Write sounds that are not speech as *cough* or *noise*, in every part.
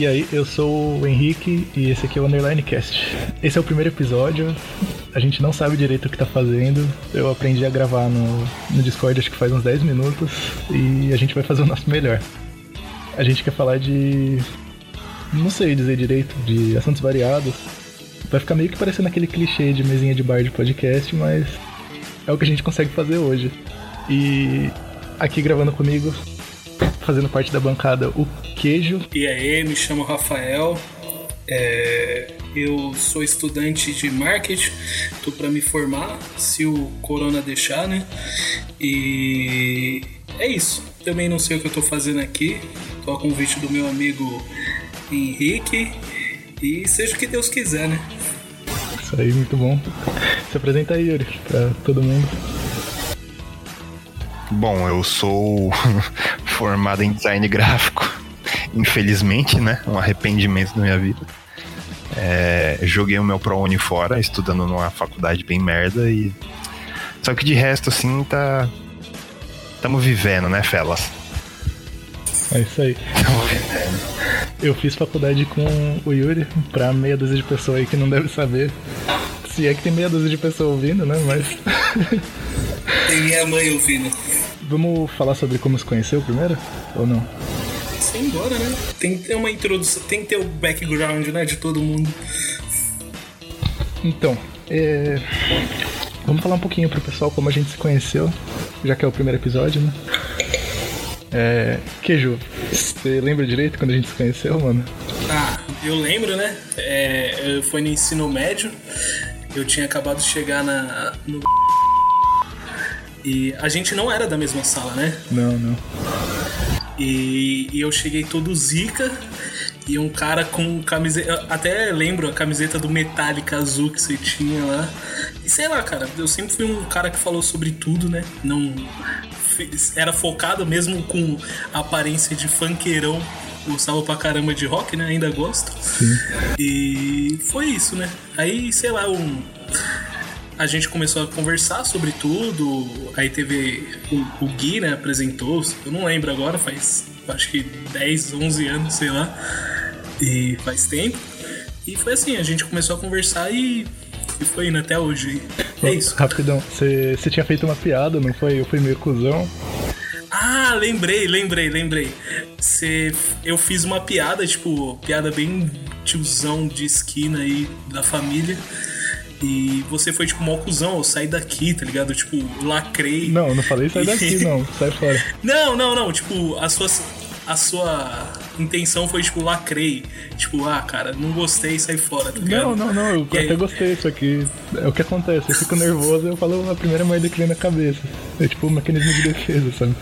E aí, eu sou o Henrique e esse aqui é o Underline Cast. Esse é o primeiro episódio, a gente não sabe direito o que tá fazendo. Eu aprendi a gravar no, no Discord acho que faz uns 10 minutos e a gente vai fazer o nosso melhor. A gente quer falar de. não sei dizer direito, de assuntos variados. Vai ficar meio que parecendo aquele clichê de mesinha de bar de podcast, mas é o que a gente consegue fazer hoje. E aqui gravando comigo, fazendo parte da bancada, o Queijo. E aí, me chamo Rafael. É, eu sou estudante de marketing, tô para me formar, se o corona deixar, né? E é isso. Também não sei o que eu tô fazendo aqui. Tô a convite do meu amigo Henrique. E seja o que Deus quiser, né? Isso aí, muito bom. Se apresenta aí, Yuri, pra todo mundo. Bom, eu sou *laughs* formado em design gráfico, infelizmente, né? Um arrependimento da minha vida. É, joguei o meu ProUni fora, estudando numa faculdade bem merda e. Só que de resto, assim, tá. Tamo vivendo, né, Felas? É isso aí. Tamo vivendo. Eu fiz faculdade com o Yuri, pra meia dúzia de pessoas aí que não deve saber. Se é que tem meia dúzia de pessoas ouvindo, né? Mas. Tem minha mãe ouvindo. Vamos falar sobre como se conheceu primeiro? Ou não? Sem embora, né? Tem que ter uma introdução, tem que ter o background, né, de todo mundo. Então, é... vamos falar um pouquinho pro pessoal como a gente se conheceu, já que é o primeiro episódio, né? É... Queijo, você lembra direito quando a gente se conheceu, mano? Ah, eu lembro, né? É, eu fui no ensino médio, eu tinha acabado de chegar na, no. E a gente não era da mesma sala, né? Não, não. E, e eu cheguei todo zica e um cara com camiseta. Até lembro a camiseta do Metallica azul que você tinha lá. E sei lá, cara, eu sempre fui um cara que falou sobre tudo, né? Não. Era focado mesmo com a aparência de funkeirão. Gostava pra caramba de rock, né? Ainda gosto. E foi isso, né? Aí, sei lá, um a gente começou a conversar sobre tudo. Aí teve o, o Gui, né, apresentou. Eu não lembro agora, faz acho que 10, 11 anos, sei lá. E faz tempo. E foi assim, a gente começou a conversar e, e foi indo até hoje. É isso. Rapidão, você você tinha feito uma piada, não foi? Eu fui meio cuzão. Ah, lembrei, lembrei, lembrei. Cê, eu fiz uma piada, tipo, piada bem tiozão de esquina aí da família. E você foi tipo, mó cuzão, eu saí daqui, tá ligado? Tipo, lacrei. Não, eu não falei sai daqui, não. Sai fora. *laughs* Não, não, não. Tipo, a sua, a sua intenção foi, tipo, lacrei. Tipo, ah, cara, não gostei, sai fora, tá ligado? Não, não, não, eu E aí- até gostei disso aqui. É o que acontece, eu fico nervoso eu falo a primeira merda que vem na cabeça. É tipo um mecanismo de defesa, sabe?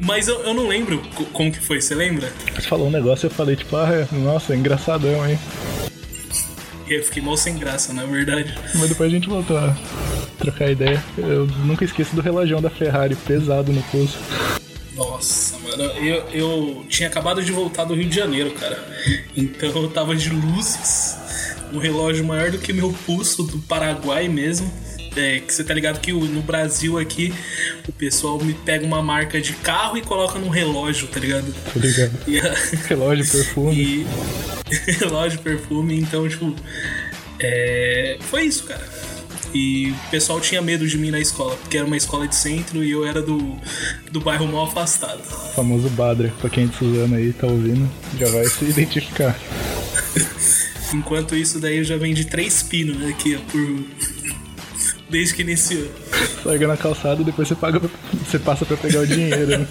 Mas eu, eu não lembro co- como que foi, você lembra? Você falou um negócio eu falei, tipo, ah, é, nossa, é engraçadão, hein? E eu fiquei mal sem graça, na verdade. Mas depois a gente voltou a trocar ideia. Eu nunca esqueço do relógio da Ferrari pesado no pulso. Nossa, mano, eu, eu tinha acabado de voltar do Rio de Janeiro, cara. Então eu tava de luzes, um relógio maior do que meu pulso do Paraguai mesmo. É, que você tá ligado que no Brasil aqui o pessoal me pega uma marca de carro e coloca num relógio, tá ligado? Tá ligado? E a- Relógio, perfume. E *laughs* relógio, perfume, então, tipo. é, Foi isso, cara. E o pessoal tinha medo de mim na escola, porque era uma escola de centro e eu era do, do bairro mal afastado. O famoso Badra, pra quem é de Suzano aí tá ouvindo, já vai se identificar. *laughs* Enquanto isso, daí eu já vendi três pinos aqui, ó, por. Desde que iniciou. Larga na calçada e depois você paga, pra- você passa pra pegar o dinheiro, né?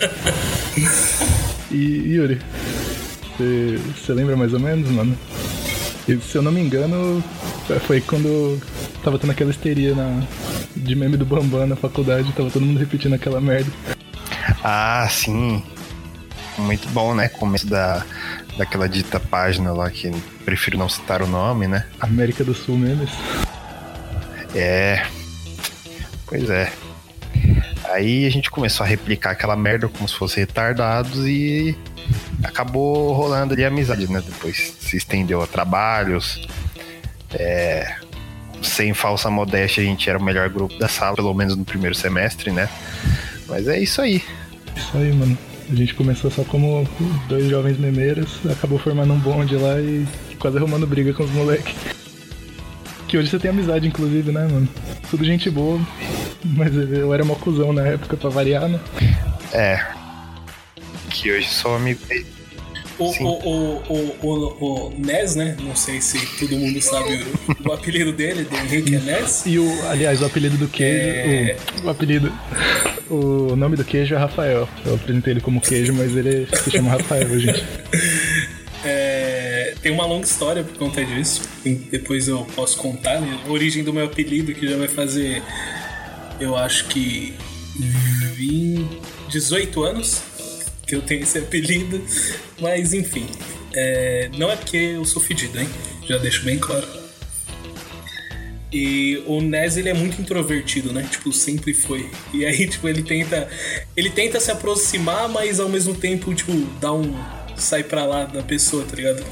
E Yuri, você, você lembra mais ou menos, mano? E, se eu não me engano, foi quando tava tendo aquela histeria na, de meme do Bambam na faculdade, tava todo mundo repetindo aquela merda. Ah, sim. Muito bom, né? Começo da, daquela dita página lá que prefiro não citar o nome, né? América do Sul memes. É. Pois é. Aí a gente começou a replicar aquela merda como se fosse retardados e acabou rolando ali a amizade, né? Depois se estendeu a trabalhos. É, sem falsa modéstia, a gente era o melhor grupo da sala, pelo menos no primeiro semestre, né? Mas é isso aí. Isso aí, mano. A gente começou só como dois jovens memeiros, acabou formando um bonde lá e quase arrumando briga com os moleques. Que hoje você tem amizade, inclusive, né, mano? Tudo gente boa, mas eu era uma cuzão na época, pra variar, né? É. Que hoje sou amigo dele. O, o, o, o, o, o Nes, né? Não sei se todo mundo sabe o, o apelido dele, do Henrique é Nes. E o, aliás, o apelido do queijo. É. O, o apelido. O nome do queijo é Rafael. Eu apresentei ele como queijo, mas ele se chama Rafael, gente. *laughs* É, tem uma longa história por conta disso. Depois eu posso contar, né? A origem do meu apelido, que já vai fazer, eu acho que 20, 18 anos que eu tenho esse apelido. Mas enfim, é, não é porque eu sou fedido, hein? Já deixo bem claro. E o Nez ele é muito introvertido, né? Tipo, sempre foi. E aí, *laughs* tipo, ele tenta. Ele tenta se aproximar, mas ao mesmo tempo, tipo, dá um. Sai pra lá da pessoa, tá ligado?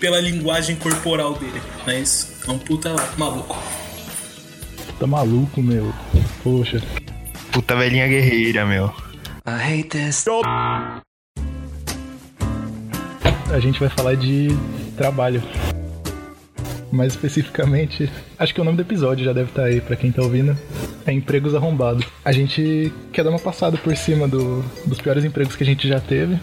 Pela linguagem corporal dele. Mas é um puta maluco. Tá maluco, meu. Poxa. Puta velhinha guerreira, meu. I hate this. A gente vai falar de trabalho. Mais especificamente, acho que o nome do episódio já deve estar aí pra quem tá ouvindo. É Empregos Arrombados. A gente quer dar uma passada por cima do- dos piores empregos que a gente já teve.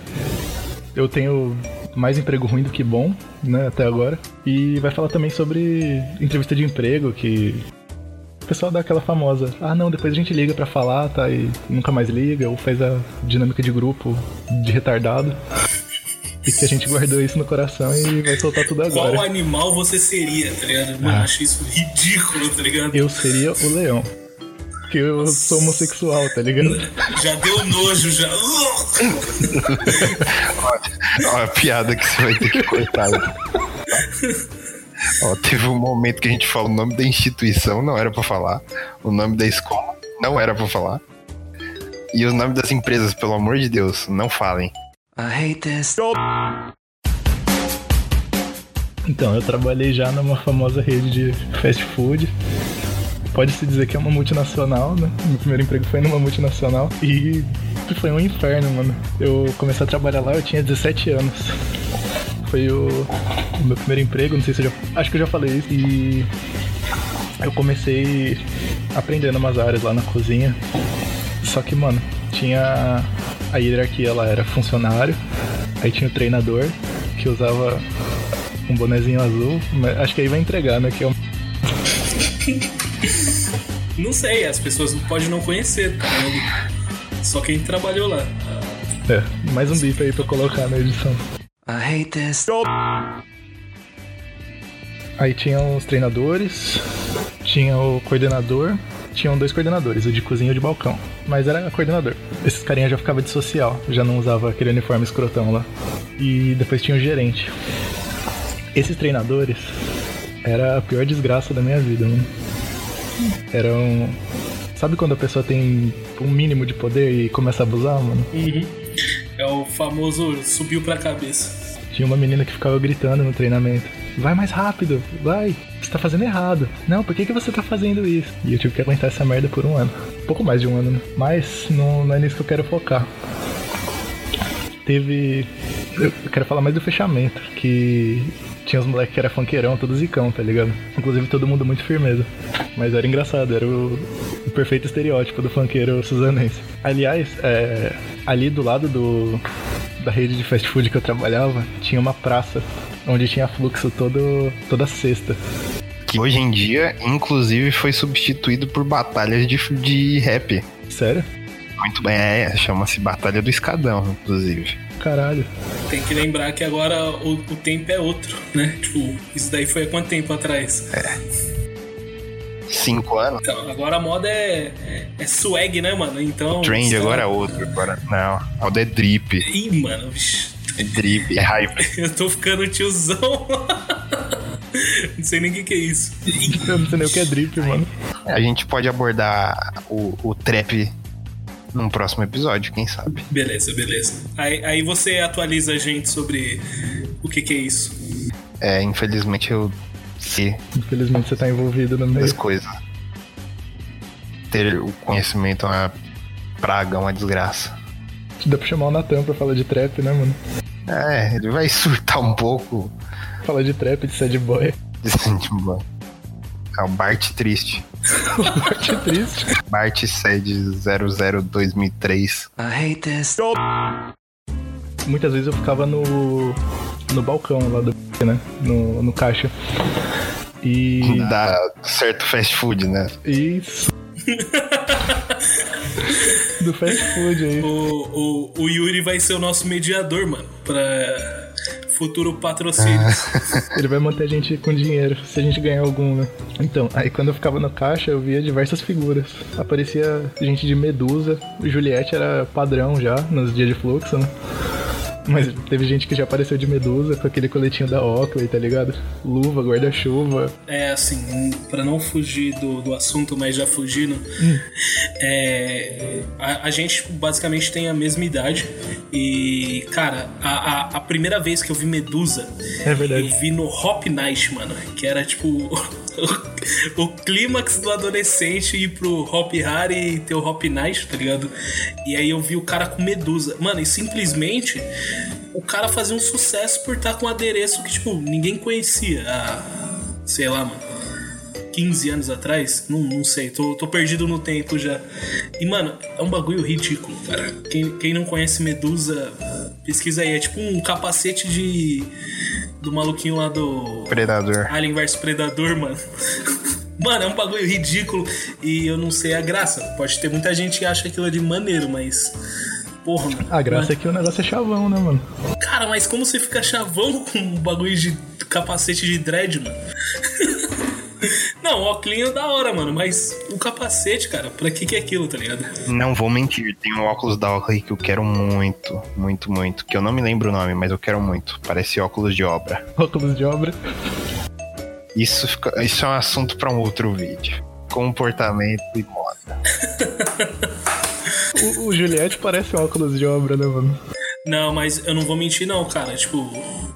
Eu tenho mais emprego ruim do que bom, né, até agora. E vai falar também sobre entrevista de emprego, que o pessoal dá aquela famosa, ah não, depois a gente liga pra falar, tá? E nunca mais liga, ou faz a dinâmica de grupo de retardado. E que a gente guardou isso no coração e vai soltar tudo Qual agora. animal você seria, tá ligado? Mano, Ah. acho isso ridículo, tá ligado? Eu seria o leão. Que eu sou homossexual, tá ligado? Já deu nojo, já. Ó, a piada que você vai ter que cortar. Ó, teve um momento que a gente fala o nome da instituição, não era pra falar. O nome da escola, não era pra falar. E os nomes das empresas, pelo amor de Deus, não falem. I hate this. Então, eu trabalhei já numa famosa rede de fast food. Pode-se dizer que é uma multinacional, né? Meu primeiro emprego foi numa multinacional. E foi um inferno, mano. Eu comecei a trabalhar lá, eu tinha 17 anos. Foi o, o meu primeiro emprego, não sei se eu já. Acho que eu já falei isso. E eu comecei aprendendo umas áreas lá na cozinha. Só que, mano, tinha. A hierarquia lá era funcionário, aí tinha o treinador, que usava um bonezinho azul. Acho que aí vai entregar, né? Que é um *laughs* Não sei, as pessoas podem não conhecer, tá ligado? Só quem trabalhou lá. É, mais um bip aí pra colocar na edição. I hate this. Aí tinha os treinadores, tinha o coordenador, tinham dois coordenadores, o de cozinha e o de balcão. Mas era coordenador. Esses carinha já ficava de social, já não usava aquele uniforme escrotão lá. E depois tinha o gerente. Esses treinadores era a pior desgraça da minha vida, mano. Eram. Sabe quando a pessoa tem um mínimo de poder e começa a abusar, mano? É o famoso subiu pra cabeça. Tinha uma menina que ficava gritando no treinamento. Vai mais rápido, vai. Você tá fazendo errado. Não, por que, que você tá fazendo isso? E eu tive que aguentar essa merda por um ano. Pouco mais de um ano, né? Mas não, não é nisso que eu quero focar. Teve. Eu quero falar mais do fechamento, que tinha os moleques que era funkeirão, todo zicão, tá ligado? Inclusive todo mundo muito firmeza. Mas era engraçado, era o, o perfeito estereótipo do funkeiro suzanense. Aliás, é, ali do lado do, da rede de fast food que eu trabalhava, tinha uma praça onde tinha fluxo todo, toda sexta. Que hoje em dia, inclusive, foi substituído por batalhas de, de rap. Sério? Muito bem, é, chama-se Batalha do Escadão, inclusive. Caralho. Tem que lembrar que agora o, o tempo é outro, né? Tipo, isso daí foi há quanto tempo atrás? Cinco anos. Então, agora a moda é, é swag, né, mano? Então. O trend lá. agora é outro. Agora, não, a moda é drip. Ih, mano, vixi. É drip, é hype. *laughs* Eu tô ficando tiozão. *laughs* Não sei nem o que, que é isso. Eu não sei nem o que é drip, mano. A gente pode abordar o, o trap num próximo episódio, quem sabe. Beleza, beleza. Aí, aí você atualiza a gente sobre o que, que é isso. É, infelizmente eu sei Infelizmente você tá envolvido no meio. coisas. Ter o conhecimento é uma praga, uma desgraça. Dá pra chamar o Natan pra falar de trap, né, mano? É, ele vai surtar um pouco. Falar de trap, de sad boy. *laughs* Tipo, É o Bart Triste. Que triste. Bart Sed 00 2003. I hate this. Muitas vezes eu ficava no. no balcão lá do. *laughs* né? No, no caixa. E. Da certo fast food, né? Isso. do fast food aí. O, o, o Yuri vai ser o nosso mediador, mano, pra futuro patrocínio. *laughs* Ele vai manter a gente com dinheiro, se a gente ganhar algum, né? Então, aí quando eu ficava no caixa, eu via diversas figuras. Aparecia gente de Medusa, Juliette era padrão já, nos dias de fluxo, né? Mas teve gente que já apareceu de Medusa com aquele coletinho da Oakley, tá ligado? Luva, guarda-chuva. É assim, pra não fugir do, do assunto, mas já fugindo, é, a, a gente basicamente tem a mesma idade. E, cara, a, a, a primeira vez que eu vi Medusa, É eu vi no Hop Night, mano. Que era tipo o, clímax do adolescente ir pro Hop Hari e ter o Hop Night, tá ligado? E aí eu vi o cara com Medusa. Mano, e simplesmente o cara fazia um sucesso por estar com um adereço que, tipo, ninguém conhecia. há, sei lá, mano. 15 anos atrás? Não, não sei, tô, tô perdido no tempo já. E, mano, é um bagulho ridículo, cara. Quem, quem não conhece Medusa, pesquisa aí. É tipo um capacete de. Do maluquinho lá do. Predador. Alien vs Predador, mano. *laughs* Mano, é um bagulho ridículo e eu não sei a graça. Pode ter muita gente que acha aquilo de maneiro, mas. Porra, mano. A graça é que o negócio é chavão, né, mano? Cara, mas como você fica chavão com um bagulho de capacete de dread, mano? *laughs* Não, o óculos da hora, mano, mas o capacete, cara, pra que que é aquilo, tá ligado? Não vou mentir, tem um óculos da Oakley que eu quero muito, muito, muito. Que eu não me lembro o nome, mas eu quero muito. Parece óculos de obra. *laughs* Óculos de obra. Isso, fica- isso é um assunto pra um outro vídeo. Comportamento e moda. O, o Juliette parece um óculos de obra, né, mano? Não, mas eu não vou mentir, não, cara. Tipo,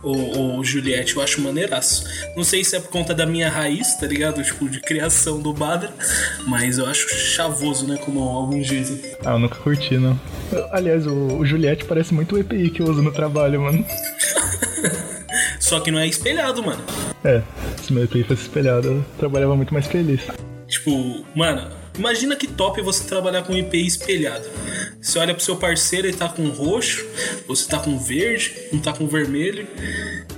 o, o Juliette eu acho maneiraço. Não sei se é por conta da minha raiz, tá ligado? Tipo, de criação do Badra, mas eu acho chavoso, né? Como alguns dizem. Ah, eu nunca curti, não. Aliás, o, o Juliette parece muito o EPI que eu uso no trabalho, mano. *laughs* Só que não é espelhado, mano. É, se meu EPI fosse espelhado, eu trabalhava muito mais feliz. Tipo, mano, imagina que top você trabalhar com IPI espelhado. Você olha pro seu parceiro, ele tá com roxo, você tá com verde, um tá com vermelho.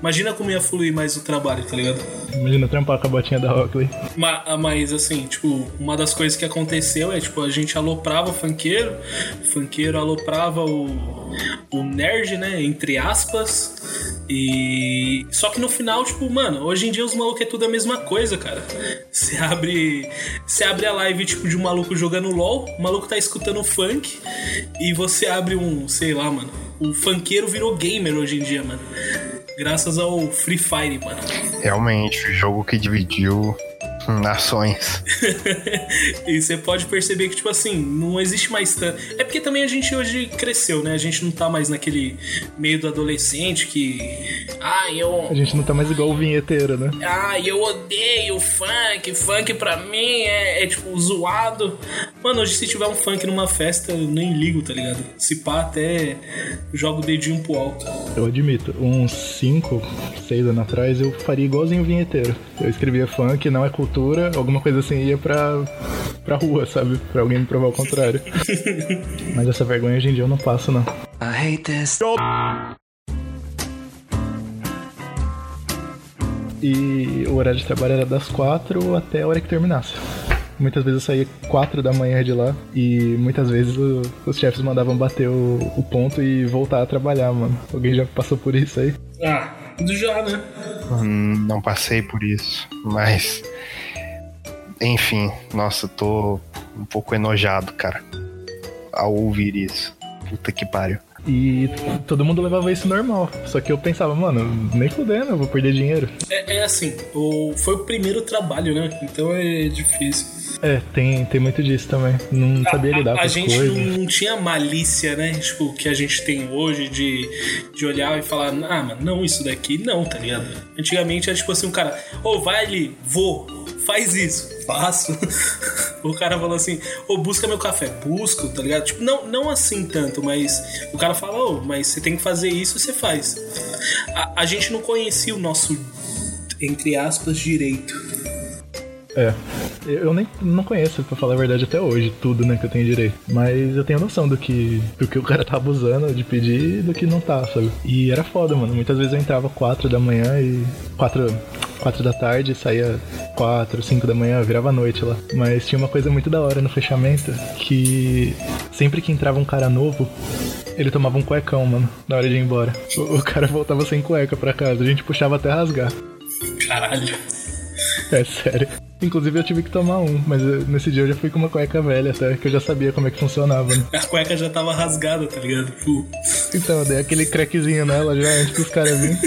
Imagina como ia fluir mais o trabalho, tá ligado? Imagina trampar com a botinha da Oakley. Ma- ah, Mas assim, tipo, uma das coisas que aconteceu é, tipo, a gente aloprava o funkeiro, o funkeiro aloprava o, o nerd, né? Entre aspas. E. Só que no final, tipo, mano, hoje em dia os malucos é tudo a mesma coisa, cara. Você abre. Você abre a live, tipo, de um maluco jogando LOL, o maluco tá escutando funk, e você abre um, sei lá, mano. O funkeiro virou gamer hoje em dia, mano. Graças ao Free Fire, mano. Realmente, o jogo que dividiu nações. *laughs* e você pode perceber que, tipo assim, não existe mais tanto. É porque também a gente hoje cresceu, né? A gente não tá mais naquele meio do adolescente que. Ah, A eu. gente não tá mais igual o vinheteiro, né? Ah, eu odeio funk. Funk pra mim é, é, tipo zoado. Mano, hoje se tiver um funk numa festa, eu nem ligo, tá ligado? Se pá, até jogo o dedinho pro alto. Eu admito, uns 5, 6 anos atrás eu faria igualzinho o vinheteiro. Eu escrevia funk, não é cultura, alguma coisa assim ia pra, pra rua, sabe? Pra alguém me provar o contrário. *laughs* Mas essa vergonha hoje em dia eu não passo, não. I hate this. E o horário de trabalho era das 4 até a hora que terminasse. Muitas vezes eu saía 4 da manhã de lá e muitas vezes o- os chefes mandavam bater o, o ponto e voltar a trabalhar, mano. Alguém já passou por isso aí? Ah, já, né? Hum, Não passei por isso, mas. Enfim, nossa, tô um pouco enojado, cara, ao ouvir isso. Puta que pariu. E todo mundo levava isso normal. Só que eu pensava, mano, nem fudendo, eu vou perder dinheiro. É, é assim, o, foi o primeiro trabalho, né? Então é difícil. É, tem, tem muito disso também. Não sabia lidar a, com a as gente coisas. não, não tinha malícia, né? Tipo, que a gente tem hoje de, de olhar e falar, ah, mano, não, isso daqui não, tá ligado? Antigamente era tipo assim, um cara, ô, vai ali, vou, faz isso, faço. *laughs* O cara falou assim, ô, busca meu café. Busco, tá ligado? Tipo, não, não assim tanto, mas o cara fala, ô, mas você tem que fazer isso, você faz. A, a gente não conhecia o nosso, entre aspas, direito. É. Eu nem não conheço, pra falar a verdade, até hoje, tudo, né, que eu tenho direito. Mas eu tenho noção do que, do que o cara tá abusando de pedir e do que não tá, sabe? E era foda, mano. Muitas vezes eu entrava 4 da manhã e. 4, 4 da tarde, saía 4, 5 da manhã, virava noite lá. Mas tinha uma coisa muito da hora no fechamento que sempre que entrava um cara novo, ele tomava um cuecão, mano, na hora de ir embora. O, cara voltava sem cueca pra casa, a gente puxava até rasgar. Caralho. É sério. Inclusive eu tive que tomar um, mas eh, nesse dia eu já fui com uma cueca velha até, que eu já sabia como é que funcionava, né? A cueca já tava rasgada, tá ligado? Tipo, Então, eu dei aquele crackzinho nela já antes que os caras virem.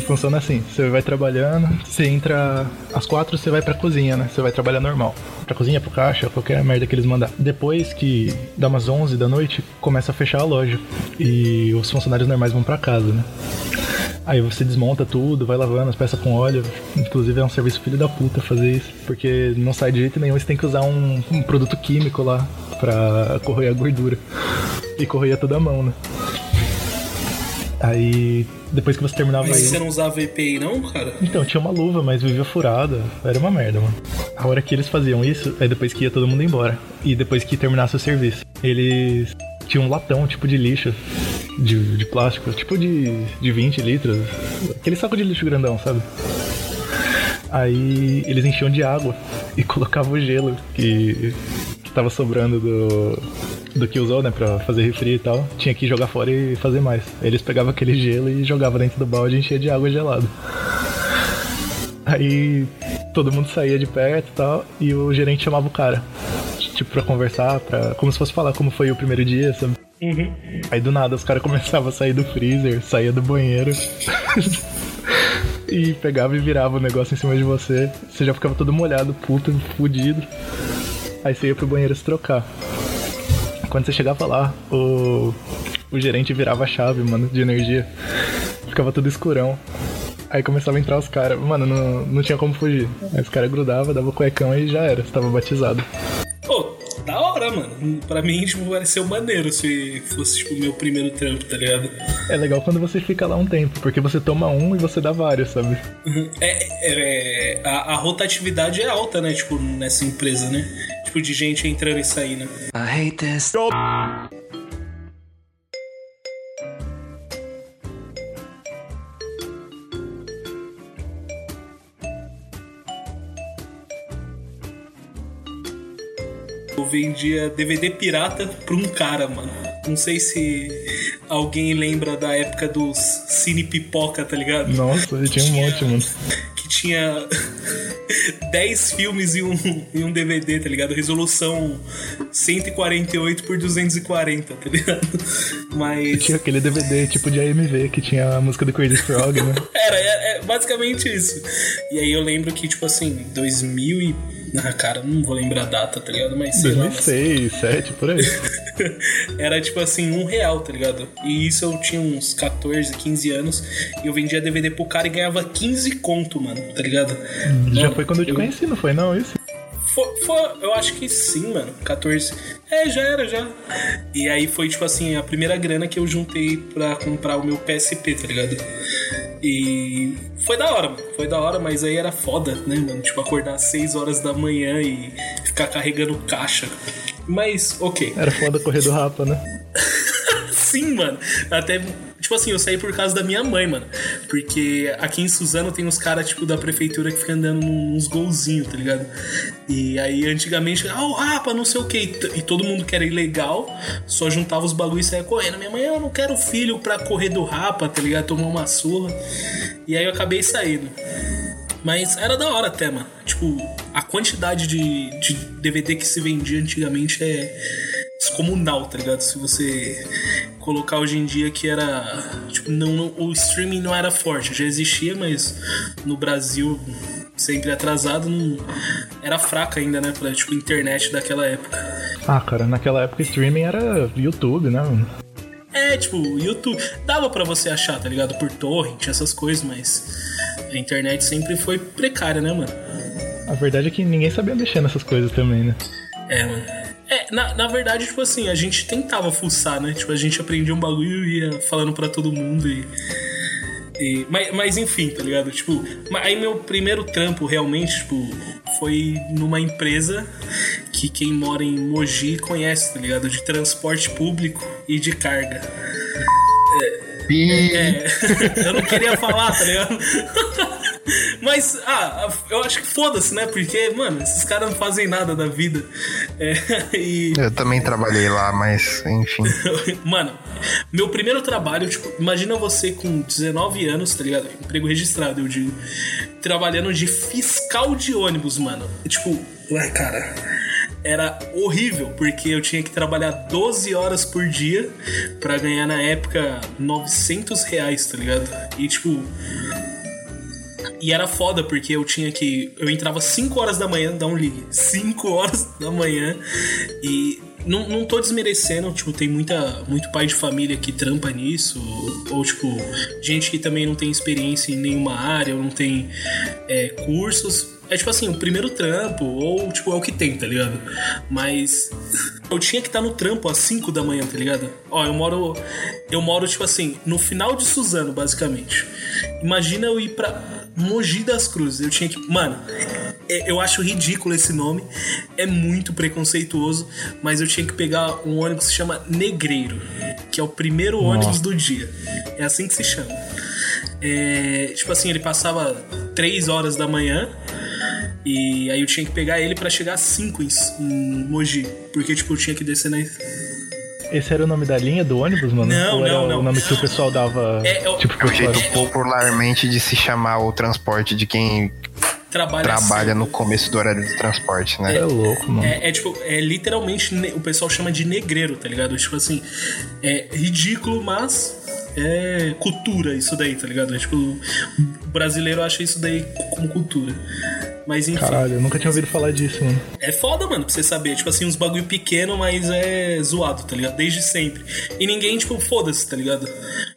Funciona assim, você vai trabalhando, você entra às quatro, você vai pra cozinha, né? Você vai trabalhar normal. Pra cozinha, pro caixa, qualquer merda que eles mandar. Depois que dá umas 11 da noite, começa a fechar a loja. E os funcionários normais vão pra casa, né? Aí você desmonta tudo, vai lavando as peças com óleo. Inclusive é um serviço filho da puta fazer isso. Porque não sai de jeito nenhum, você tem que usar um, um produto químico lá pra corroer a gordura. E corroer toda a mão, né? Aí, depois que você terminava mas aí. você não usava EPI não, cara? Então, tinha uma luva, mas vivia furada. Era uma merda, mano. A hora que eles faziam isso, é depois que ia todo mundo embora. E depois que terminasse o serviço. Eles tinham um latão, tipo de lixo. De, de plástico, tipo de, de 20 litros. Aquele saco de lixo grandão, sabe? Aí eles enchiam de água e *laughs* colocavam o gelo que, que tava sobrando do, do que usou, né, pra fazer refri e tal. Tinha que jogar fora e fazer mais. Eles pegavam aquele gelo e jogavam dentro do balde e enchia de água gelada. Aí todo mundo saía de perto e tal, e o gerente chamava o cara. Tipo, pra conversar, pra, como se fosse falar como foi o primeiro dia, sabe? Aí do nada os caras começavam a sair do freezer, saía do banheiro. *laughs* e pegava e virava o negócio em cima de você. Você já ficava todo molhado, puto, fudido. Aí você ia pro banheiro se trocar. Quando você chegava lá, o, o gerente virava a chave, mano, de energia. Ficava tudo escurão. Aí começava a entrar os caras. Mano, não, não tinha como fugir. Aí os caras grudavam, dava o cuecão e já era. Você tava batizado. Pô, da hora, mano. Pra mim, tipo, pareceu maneiro se fosse, tipo, o meu primeiro trampo, tá ligado? É legal quando você fica lá um tempo, porque você toma um e você dá vários, sabe? *laughs* É, é- é- a, a rotatividade é alta, né? Tipo, nessa empresa, né? Tipo, de gente entrando e saindo. I hate this. Eu vendia DVD pirata pra um cara, mano. Não sei se alguém lembra da época dos Cine Pipoca, tá ligado? Nossa, tinha um monte, mano. Tinha *laughs* 10 filmes e um, e um DVD, tá ligado? Resolução 148 por 240, tá ligado? *laughs* Mas. Tinha aquele DVD tipo de AMV que tinha a música do Crazy Frog, né? *laughs* Era, é, é basicamente isso. E aí eu lembro que, tipo assim, 2000 e. Ah, cara, não vou lembrar a data, tá ligado? Mas sei lá. 2006, 2007, por aí. *laughs* Era tipo assim, um real, tá ligado? E isso eu tinha uns 14, 15 anos. E eu vendia DVD pro cara e ganhava 15 conto, mano, tá ligado? Já Mano, foi quando eu te conheci, não foi não, isso? Foi, foi- eu acho que sim, mano. 14. É, já era, já. E aí foi, tipo assim, a primeira grana que eu juntei pra comprar o meu PSP, tá ligado? E foi da hora, mano. Foi da hora, mas aí era foda, né, mano? Tipo, acordar às 6 horas da manhã e ficar carregando caixa. Mas, ok. Era foda correr do rapa, né? *laughs* Sim, mano. Até, tipo assim, eu saí por causa da minha mãe, mano. Porque aqui em Suzano tem uns caras, tipo, da prefeitura que ficam andando uns golzinhos, tá ligado? E aí, antigamente, ah, o rapa, não sei o que. E todo mundo que era ilegal só juntava os bagulhos e saia correndo. Minha mãe, eu não quero filho pra correr do rapa, tá ligado? Tomar uma surra. E aí eu acabei saindo. Mas era da hora até, mano. Tipo, a quantidade de, de DVD que se vendia antigamente é descomunal, tá ligado? Se você colocar hoje em dia que era. Tipo, não, não- o streaming não era forte, já existia, mas no Brasil, sempre atrasado, não, era fraca ainda, né? Pra tipo, internet daquela época. Ah, cara, naquela época streaming era YouTube, né? mano? É, tipo, YouTube. Dava pra você achar, tá ligado? Por torrent, essas coisas, mas a internet sempre foi precária, né, mano? A verdade é que ninguém sabia mexer nessas coisas também, né? É, mano. É, na, na verdade, tipo assim, a gente tentava fuçar, né? Tipo, a gente aprendia um bagulho e ia falando pra todo mundo e. e- mas, mas enfim, tá ligado? Tipo, aí meu primeiro trampo realmente, tipo, foi numa empresa que quem mora em Mogi conhece, tá ligado? De transporte público e de carga. E É, *laughs* eu não queria falar, tá ligado? *laughs* Mas, ah, eu acho que foda-se, né? Porque, mano, esses caras não fazem nada da vida. É, *laughs* e. eu também trabalhei lá, mas enfim. *laughs* Mano, meu primeiro trabalho, tipo, imagina você com 19 anos, tá ligado? Emprego registrado, eu digo. Trabalhando de fiscal de ônibus, mano. Tipo, ué, cara. Era horrível, porque eu tinha que trabalhar 12 horas por dia pra ganhar na época 900 reais, tá ligado? E tipo. E era foda, porque eu tinha que. Eu entrava 5 horas da manhã, dá um ligue. 5 horas da manhã. E não, não tô desmerecendo, tipo, tem muita, muito pai de família que trampa nisso. Ou, ou, tipo, gente que também não tem experiência em nenhuma área, ou não tem é, cursos. É tipo assim, o primeiro trampo, ou tipo, é o que tem, tá ligado? Mas eu tinha que estar no trampo às 5 da manhã, tá ligado? Ó, eu moro. Eu moro, tipo assim, no final de Suzano, basicamente. Imagina eu ir pra Mogi das Cruzes. Eu tinha que. Mano, é- eu acho ridículo esse nome. É muito preconceituoso. Mas eu tinha que pegar um ônibus que se chama Negreiro, que é o primeiro ônibus do dia. É assim que se chama. É, tipo assim, ele passava 3 horas da manhã. E aí eu tinha que pegar ele pra chegar às 5 em, em Mogi. Porque, tipo, eu tinha que descer na. Esse era o nome da linha do ônibus, mano? Não, Ou era não, não. o nome que o pessoal dava. É, eu- tipo, É o jeito popularmente de se chamar o transporte de quem Trabalha trabalha cedo. no começo do horário do transporte, né? é louco, mano. É, é, tipo, é literalmente o pessoal chama de negreiro, tá ligado? Tipo assim, é ridículo, mas é cultura isso daí, tá ligado? É, tipo, o brasileiro acha isso daí como cultura. Mas enfim, Caralho, eu nunca tinha ouvido falar disso, mano. é foda, mano, pra você saber. Tipo assim, uns bagulho pequeno, mas é zoado, tá ligado? Desde sempre. E ninguém, tipo, foda-se, tá ligado?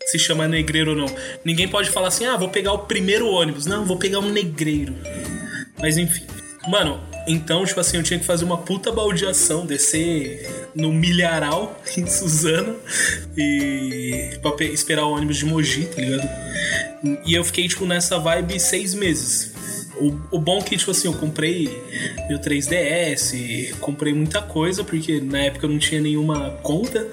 Se chama negreiro ou não. Ninguém pode falar assim, ah, vou pegar o primeiro ônibus. Não, vou pegar um negreiro. Mas enfim. Mano, então, tipo assim, eu tinha que fazer uma puta baldeação, descer no milharal *laughs* em Suzano e pra pe- esperar o ônibus de Mogi, tá ligado? E eu fiquei, tipo, nessa vibe seis meses. O, o bom que, tipo assim, eu comprei meu 3DS, comprei muita coisa, porque na época eu não tinha nenhuma conta,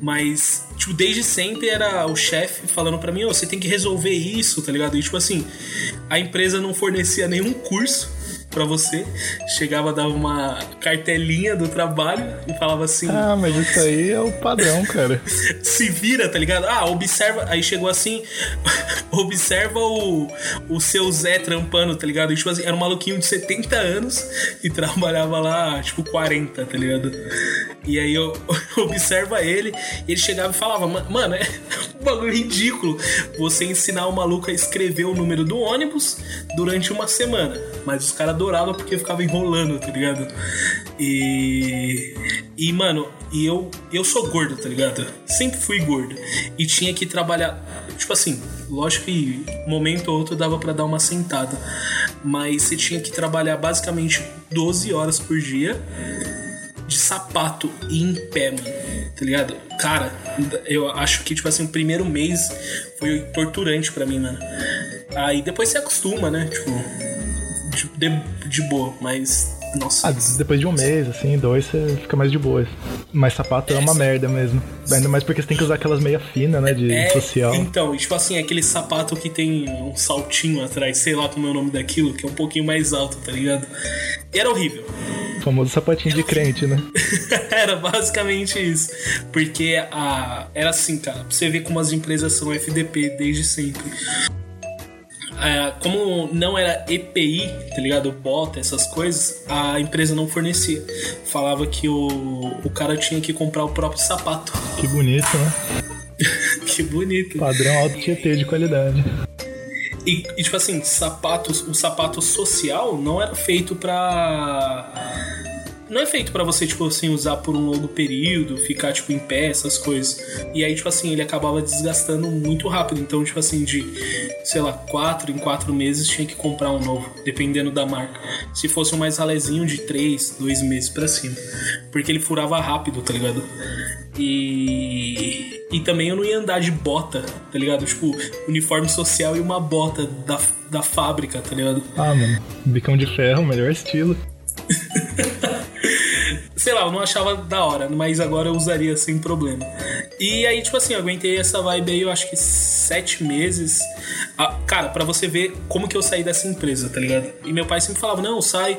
mas, tipo, desde sempre era o chefe falando pra mim, ó, você tem que resolver isso, tá ligado? E, tipo assim, a empresa não fornecia nenhum curso pra você, chegava, dava uma cartelinha do trabalho e falava assim, Ah, mas isso aí é o padrão, cara. *laughs* se vira, tá ligado? Ah, observa. Aí chegou assim, *laughs* observa o, o seu Zé trampando, tá ligado? E, tipo assim, era um maluquinho de 70 anos e trabalhava lá, tipo, 40, tá ligado? E aí eu *laughs* observa ele, e ele chegava e falava, "Ma- mano, é um bagulho ridículo você ensinar o maluco a escrever o número do ônibus durante uma semana. Mas os caras adoravam porque ficava enrolando, tá ligado? E. E, mano, e eu, eu sou gordo, tá ligado? Sempre fui gordo. E tinha que trabalhar. Tipo assim, lógico que momento ou outro dava pra dar uma sentada. Mas você tinha que trabalhar basicamente 12 horas por dia de sapato e em pé, mano. Tá ligado? Cara, eu acho que, tipo assim, o primeiro mês foi torturante pra mim, mano. Aí depois você acostuma, né? Tipo, de, de, de boa, mas. Nossa. Ah, depois de um mês, assim, dois, você fica mais de boa. Mas sapato é uma merda mesmo. Ainda mais porque você tem que usar aquelas meia fina, né, de É, social. Então, e tipo assim, aquele sapato que tem um saltinho atrás, sei lá como é o nome daquilo, que é um pouquinho mais alto, tá ligado? E era horrível. O famoso sapatinho de crente, né? *laughs* era basicamente isso. Porque a, era assim, cara, pra você ver como as empresas são FDP desde sempre. É, como não era EPI, tá ligado? Bota, essas coisas, a empresa não fornecia. Falava que o, o cara tinha que comprar o próprio sapato. Que bonito, né? *laughs* que bonito. Padrão alto tietê de qualidade. E, e, tipo assim, sapatos, o sapato social não era feito pra. Não é feito pra você, tipo assim, usar por um longo período, ficar, tipo, em pé, essas coisas. E aí, tipo assim, ele acabava desgastando muito rápido. Então, tipo assim, de, sei lá, quatro em quatro meses tinha que comprar um novo, dependendo da marca. Se fosse um mais ralezinho, de três, dois meses pra cima. Porque ele furava rápido, tá ligado? E. E também eu não ia andar de bota, tá ligado? Tipo, uniforme social e uma bota da, da fábrica, tá ligado? Ah, mano. Bicão de ferro, melhor estilo. *laughs* Sei lá, eu não achava da hora, mas agora eu usaria sem problema. E aí, tipo assim, eu aguentei essa vibe aí, eu acho que sete meses. Ah, cara, pra você ver como que eu saí dessa empresa, tá ligado? E meu pai sempre falava, não, sai.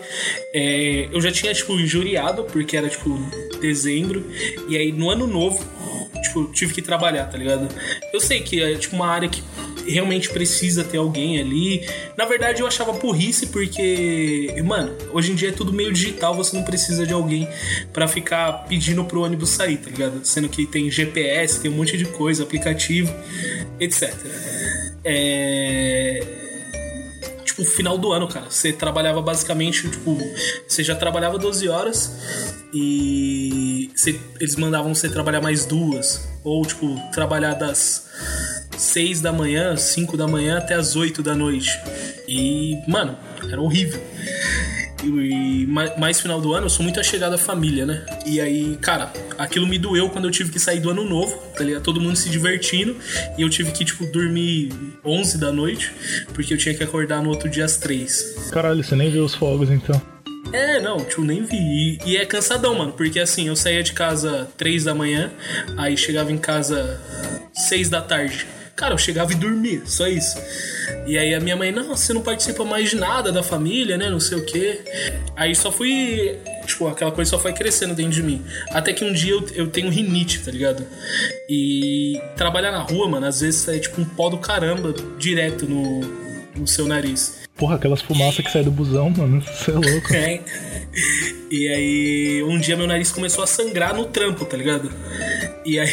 É, eu já tinha, tipo, injuriado, porque era, tipo, dezembro. E aí, no ano novo, tipo, tive que trabalhar, tá ligado? Eu sei que é, tipo, uma área que realmente precisa ter alguém ali. Na verdade, eu achava burrice porque, mano, hoje em dia é tudo meio digital, você não precisa de alguém pra ficar pedindo pro ônibus sair, tá ligado? Sendo que tem GPS, tem um monte de coisa, aplicativo, etc. É tipo, final do ano, cara. Você trabalhava basicamente, tipo, você já trabalhava 12 horas e você- eles mandavam você trabalhar mais duas. Ou, tipo, trabalhar das 6 da manhã, 5 da manhã até as 8 da noite. E, mano, era horrível. E, ma- mais final do ano, eu sou muito achegado à família, né? E aí, cara, aquilo me doeu quando eu tive que sair do ano novo, tá ligado? Todo mundo se divertindo. E eu tive que, tipo, dormir 11 da noite, porque eu tinha que acordar no outro dia às 3. Caralho, você nem viu os fogos então. É, não, tipo, nem vi. E, e é cansadão, mano, porque assim, eu saía de casa 3 da manhã, aí chegava em casa 6 da tarde. Cara, eu chegava e dormia, só isso. E aí a minha mãe, não, você não participa mais de nada da família, né? Não sei o quê. Aí só fui. Tipo, aquela coisa só foi crescendo dentro de mim. Até que um dia eu, eu tenho rinite, tá ligado? E trabalhar na rua, mano, às vezes é tipo um pó do caramba direto no, no seu nariz. Porra, aquelas fumaças que saem do busão, mano. Você é louco. *laughs* É. E aí, um dia meu nariz começou a sangrar no trampo, tá ligado? E aí,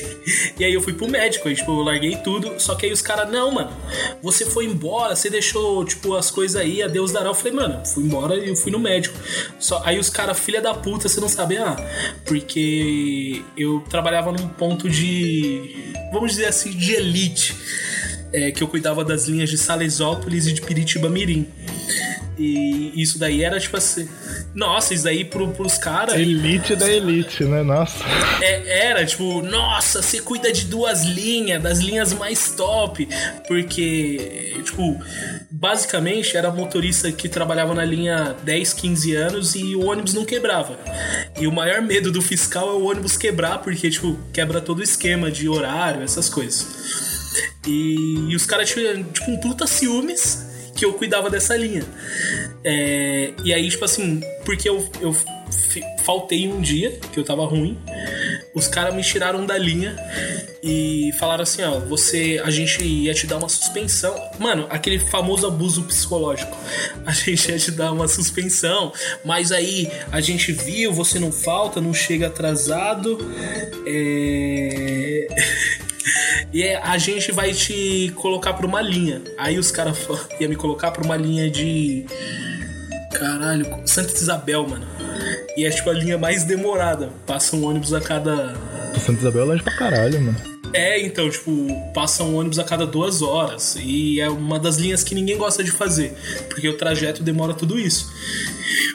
*laughs* e aí eu fui pro médico, aí, tipo, eu larguei tudo. Só que aí os caras, não, mano, você foi embora, você deixou, tipo, as coisas aí, a Deus dará. Eu falei, mano, fui embora e eu fui no médico. Só, aí os caras, filha da puta, você não sabe, ah, porque eu trabalhava num ponto de, vamos dizer assim, de elite. É, que eu cuidava das linhas de Salesópolis e de Piritiba Mirim. E isso daí era tipo assim. Nossa, isso daí pro, pros caras. Elite da elite, né? Nossa. É, era tipo, nossa, você cuida de duas linhas, das linhas mais top. Porque, tipo, basicamente era motorista que trabalhava na linha 10, 15 anos e o ônibus não quebrava. E o maior medo do fiscal é o ônibus quebrar, porque, tipo, quebra todo o esquema de horário, essas coisas. E, e os caras tinham, tipo, um puta ciúmes que eu cuidava dessa linha. É, e aí, tipo assim, porque eu, eu faltei um dia, que eu tava ruim, os caras me tiraram da linha e falaram assim, ó, você, a gente ia te dar uma suspensão. Mano, aquele famoso abuso psicológico. *laughs* A gente ia te dar uma suspensão, mas aí a gente viu, você não falta, não chega atrasado. É... *laughs* E é, a gente vai te colocar pra uma linha. Aí os caras iam me colocar pra uma linha de. Caralho, Santa Isabel, mano. E é tipo a linha mais demorada. Passa um ônibus a cada. Santa Isabel é longe pra caralho, mano. É, então, tipo, passa um ônibus a cada duas horas. E é uma das linhas que ninguém gosta de fazer. Porque o trajeto demora tudo isso.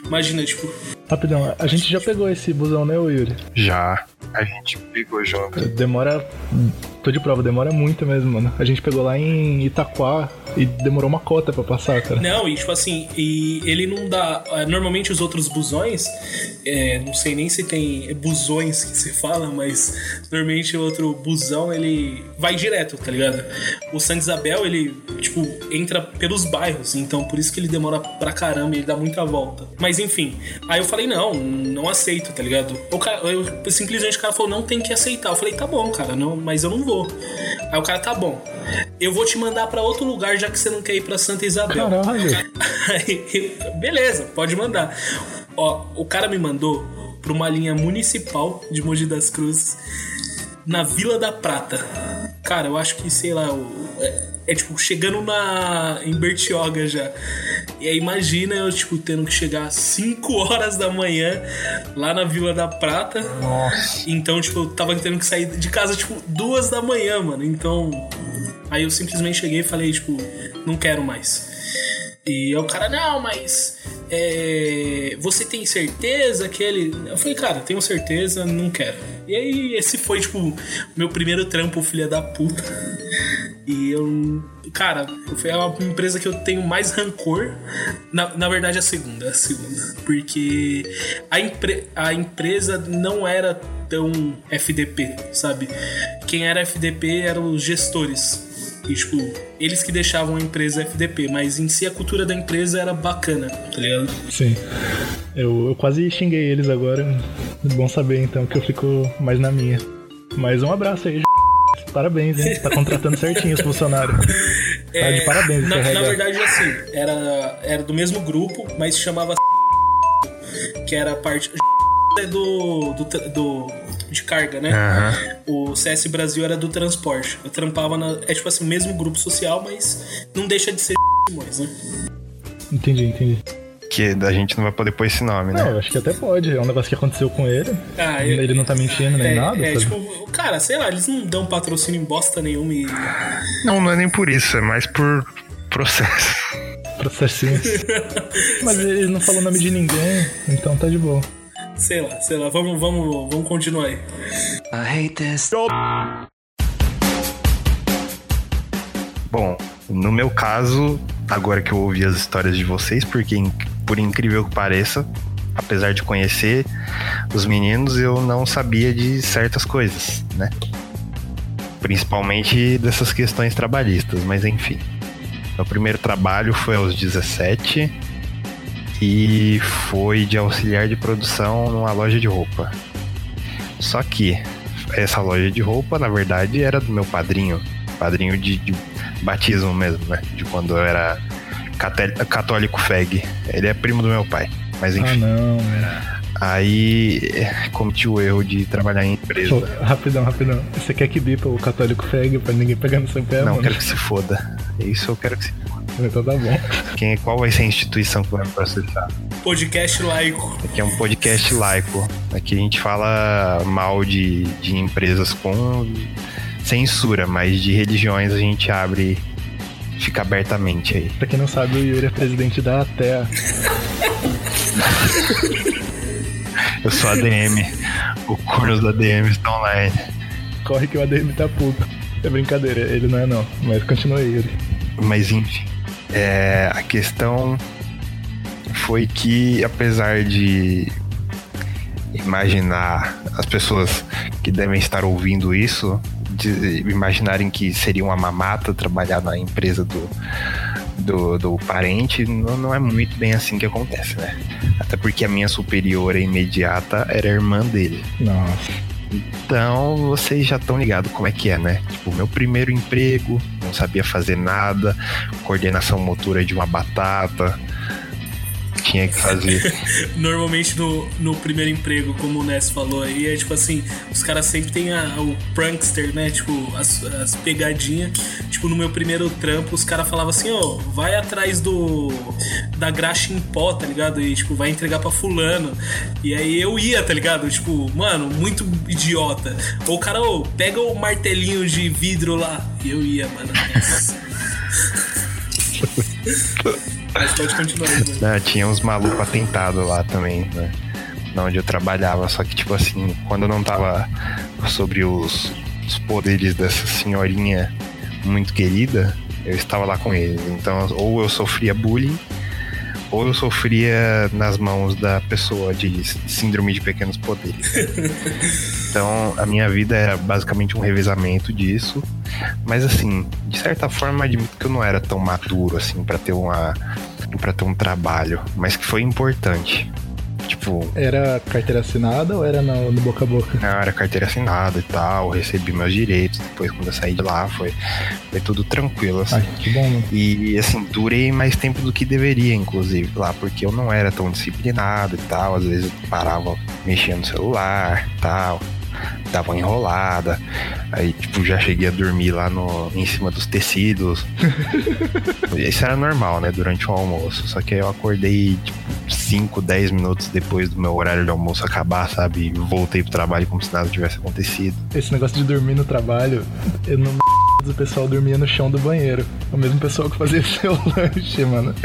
Imagina, tipo. Rapidão, a gente já pegou esse busão, né, Yuri? Já. A gente pegou junto. Demora. Tô de prova, demora muito mesmo, mano. A gente pegou lá em Itaquá e demorou uma cota pra passar, cara. Não, e tipo assim, e ele não dá. é, Normalmente os outros busões, é, não sei nem se tem busões que se fala, mas normalmente o outro busão ele vai direto, tá ligado? O Santa Isabel, ele, tipo, entra pelos bairros, então por isso que ele demora pra caramba e ele dá muita volta. Mas enfim, aí eu falei, não, não aceito, tá ligado? O cara, eu, simplesmente o cara falou, não tem que aceitar. Eu falei, tá bom, cara, não, mas eu não vou. Aí o cara, tá bom. Eu vou te mandar pra outro lugar, já que você não quer ir pra Santa Isabel. Caralho. *laughs* Aí, beleza, pode mandar. Ó, o cara me mandou pra uma linha municipal de Mogi das Cruzes na Vila da Prata. Cara, eu acho que, sei lá, o- é, é, tipo chegando na em Bertioga já. E aí imagina eu tipo tendo que chegar às 5 horas da manhã lá na Vila da Prata. Nossa. Então, tipo, eu tava tendo que sair de casa tipo duas da manhã, mano. Então, aí eu simplesmente cheguei e falei, tipo, não quero mais. E aí o cara, não, mas é, você tem certeza que ele. Eu falei, cara, tenho certeza, não quero. E aí, esse foi, tipo, meu primeiro trampo, filha da puta. E eu. Cara, foi a empresa que eu tenho mais rancor. Na, na verdade, a segunda. A segunda. Porque a, empre, a empresa não era tão FDP, sabe? Quem era FDP eram os gestores. E, tipo, eles que deixavam a empresa FDP, mas em si a cultura da empresa era bacana, tá ligado? Sim. Eu, eu quase xinguei eles agora. Bom saber então que eu fico mais na minha. Mas um abraço aí, Parabéns, hein? Tá contratando *laughs* certinho os funcionários. Tá de parabéns, É, na, esse na RH. verdade, assim, era, era do mesmo grupo, mas se chamava que era a parte é do, do, do de carga, né? Aham. O CS Brasil era do transporte. Eu trampava na. É tipo assim, mesmo grupo social, mas não deixa de ser Simões, né? Entendi, entendi. Que a gente não vai poder pôr esse nome, né? Não, eu acho que até pode. É um negócio que aconteceu com ele. Ah, eu- ele não tá mentindo nem é, nada. é, sabe? tipo, cara, sei lá, eles não dão patrocínio em bosta nenhuma e. Não, não é nem por isso, é mais por processo. Processinho. *laughs* Mas ele não falou o nome de ninguém, então tá de boa. Sei lá, sei lá, vamos, vamos, vamos continuar aí. I hate this. Bom, no meu caso, agora que eu ouvi as histórias de vocês, porque por incrível que pareça, apesar de conhecer os meninos, eu não sabia de certas coisas, né? Principalmente dessas questões trabalhistas, mas enfim. Meu primeiro trabalho foi aos 17 e foi de auxiliar de produção numa loja de roupa. Só que essa loja de roupa, na verdade, era do meu padrinho, padrinho de, de batismo mesmo, né? De quando eu era católico feg. Ele é primo do meu pai. Mas Ah, enfim, não, velho. aí eh, cometi o erro de trabalhar em empresa. Rapidão, rapidão. Você quer que bipa o católico feg pra ninguém pegar no seu pé, Não, mano? quero que se foda. Isso eu quero que se. Então tá bom. Quem, qual vai ser a instituição que vai me processar? Podcast laico. Aqui é um podcast laico. Aqui a gente fala mal de, de empresas com censura, mas de religiões a gente abre, fica abertamente aí. Pra quem não sabe, o Yuri é presidente da ATEA. Eu sou ADM. O corno da ADM está online. Corre que o ADM tá puto. É brincadeira, ele não é não. Mas continua aí, Yuri. Mas enfim, é, a questão foi que, apesar de imaginar as pessoas que devem estar ouvindo isso, de imaginarem que seria uma mamata trabalhar na empresa do, do, do parente, não, não é muito bem assim que acontece, né? Até porque a minha superiora imediata era a irmã dele. Nossa. Então, vocês já estão ligados como é que é, né? Tipo, meu primeiro emprego, não sabia fazer nada, coordenação motora de uma batata, tinha que fazer. *laughs* Normalmente no, no primeiro emprego, como o Ness falou aí, é tipo assim, os caras sempre tem a- o prankster, né? Tipo, as, as pegadinhas. Tipo, no meu primeiro trampo, os caras falavam assim, ó, vai atrás do. da graxa em pó, tá ligado? E tipo, vai entregar pra fulano. E aí eu ia, tá ligado? Tipo, mano, muito idiota. Ou o cara, ô, pega o martelinho de vidro lá. E eu ia, mano. *laughs* Pode continuar. Né, tinha uns malucos atentados lá também, né? Onde eu trabalhava. Só que, tipo assim, quando eu não tava sobre os, os poderes dessa senhorinha muito querida, eu estava lá com eles. Então, ou eu sofria bullying, ou eu sofria nas mãos da pessoa de síndrome de pequenos poderes. *laughs* Então, a minha vida era basicamente um revezamento disso. Mas assim, de certa forma, admito que eu não era tão maduro assim para ter uma para ter um trabalho, mas que foi importante. Tipo, Era carteira assinada ou era no, no boca a boca? na era carteira assinada e tal, recebi meus direitos. Depois, quando eu saí de lá, foi, foi tudo tranquilo, assim. Ai, que bom, mano. E assim, durei mais tempo do que deveria, inclusive, lá, porque eu não era tão disciplinado e tal. Às vezes eu parava mexendo no celular e tal. Dava uma enrolada. Aí, tipo, já cheguei a dormir lá no, em cima dos tecidos. *laughs* Isso era normal, né? Durante o almoço. Só que aí eu acordei, tipo, 5, 10 minutos depois do meu horário de almoço acabar, sabe? E voltei pro trabalho como se nada tivesse acontecido. Esse negócio de dormir no trabalho, eu não. O pessoal dormia no chão do banheiro. O mesmo pessoal que fazia *laughs* seu lanche, mano. *laughs*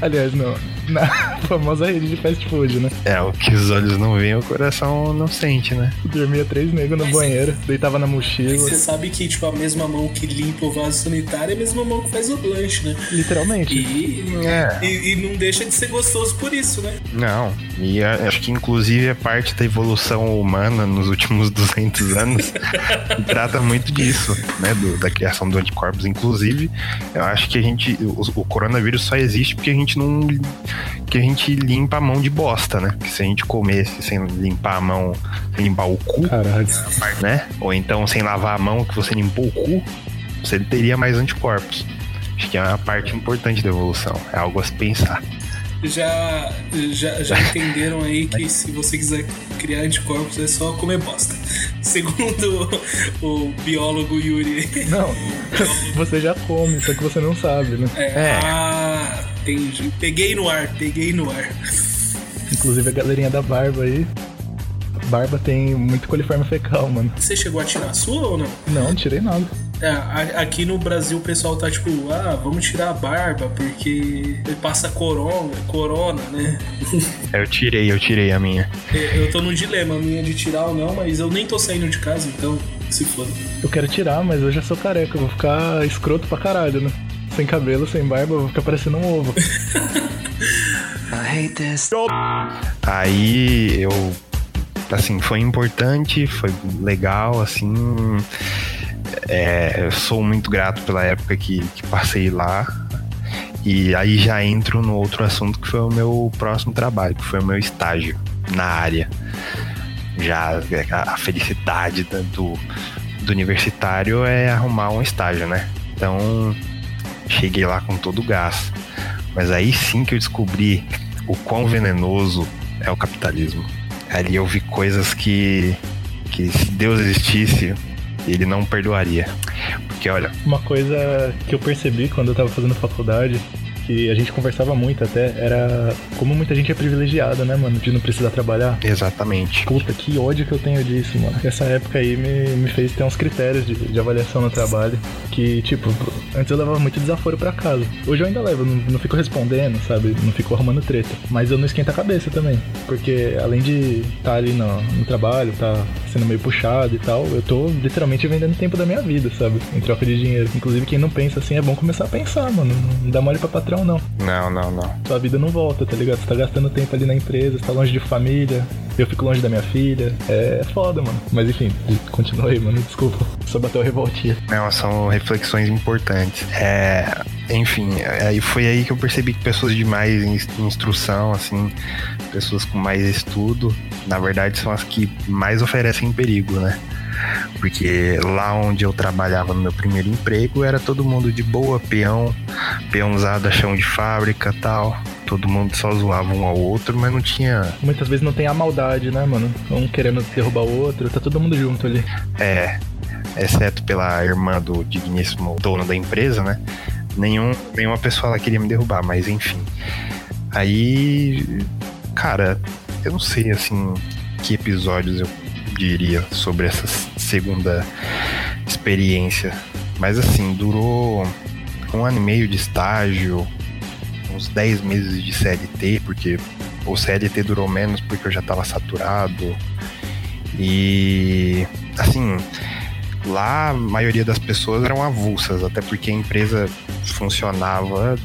Aliás, não. Na *laughs* famosa rede de fast food, né? É, o que os olhos não veem, o coração não sente, né? Dormia três negros no banheiro, deitava na mochila. Você sabe que, tipo, a mesma mão que limpa o vaso sanitário é a mesma mão que faz o lanche, né? Literalmente. E, É. e, e não deixa de ser gostoso por isso, né? Não, e a- acho que inclusive é parte da evolução humana nos últimos *laughs* 200 anos *laughs* trata muito disso, né, do- da criação do anticorpos. Inclusive, eu acho que a gente, o, o coronavírus só existe porque a gente não, que a gente limpa a mão de bosta, né? Que se a gente comesse sem limpar a mão, sem limpar o cu, Caralho. né? Ou então sem lavar a mão que você limpou o cu, você teria mais anticorpos. Acho que é uma parte importante da evolução, é algo a se pensar. Já, já, já entenderam aí que se você quiser criar anticorpos é só comer bosta. Segundo o biólogo Yuri. Não, *laughs* você já come, só que você não sabe, né? É, É. Ah, entendi. Peguei no ar, peguei no ar. Inclusive a galerinha da barba aí. Barba tem muito coliforme fecal, mano. Você chegou a tirar a sua ou não? Não, não tirei nada. É, aqui no Brasil o pessoal tá tipo, ah, vamos tirar a barba porque passa corona, corona, né? *laughs* Eu tirei, eu tirei a minha. eu tô no dilema, a minha de tirar ou não, mas eu nem tô saindo de casa, então se foda. Eu quero tirar, mas eu já sou careca, eu vou ficar escroto pra caralho, né? Sem cabelo, sem barba, eu vou ficar parecendo um ovo. *laughs* I hate this. Aí eu assim, foi importante, foi legal, assim. É, sou muito grato pela época que, que passei lá. E aí já entro no outro assunto que foi o meu próximo trabalho, que foi o meu estágio na área. Já a felicidade da- do, do universitário é arrumar um estágio, né? Então cheguei lá com todo o gás. Mas aí sim que eu descobri o quão venenoso é o capitalismo. Ali eu vi coisas que, que se Deus existisse, ele não perdoaria. Porque olha, Uma coisa que eu percebi quando eu tava fazendo faculdade, que a gente conversava muito até, era como muita gente é privilegiada, né, mano? De não precisar trabalhar. exatamente. Puta, que ódio que eu tenho disso, mano. Essa época aí me, me fez ter uns critérios de, de avaliação no trabalho. Que, tipo, antes eu levava muito desaforo pra casa. Hoje eu ainda levo, não, não fico respondendo, sabe? Não fico arrumando treta. Mas eu não esquento a cabeça também. Porque além de estar ali no, no trabalho, tá sendo meio puxado e tal, eu tô literalmente vendendo tempo da minha vida, sabe? Em troca de dinheiro. Inclusive, quem não pensa assim é bom começar a pensar, mano. Não dá mole pra patrão, não Não, não, não. sua vida não volta, tá ligado? Você tá gastando tempo ali na empresa, você tá longe de família, eu fico longe da minha filha. É foda, mano. Mas enfim, continua aí, mano. Desculpa. Só bateu a revoltinha. Não, são reflexões importantes. É, enfim, aí foi aí que eu percebi que pessoas de mais ins- instrução, assim, pessoas com mais estudo, na verdade são as que mais oferecem perigo, né? Porque lá onde eu trabalhava no meu primeiro emprego era todo mundo de boa, peão, peãozada, chão de fábrica tal. Todo mundo só zoava um ao outro, mas não tinha Muitas vezes não tem a maldade, né, mano? Um querendo derrubar o outro, tá todo mundo junto ali. É, exceto pela irmã do digníssimo dono da empresa, né? Nenhum, nenhuma pessoa lá queria me derrubar, mas enfim. Aí, cara, eu não sei assim que episódios eu diria sobre essa segunda experiência, mas assim, durou um ano e meio de estágio, uns 10 meses de CLT, porque o CLT durou menos porque eu já tava saturado. E assim, lá a maioria das pessoas eram avulsas, até porque a empresa funcionava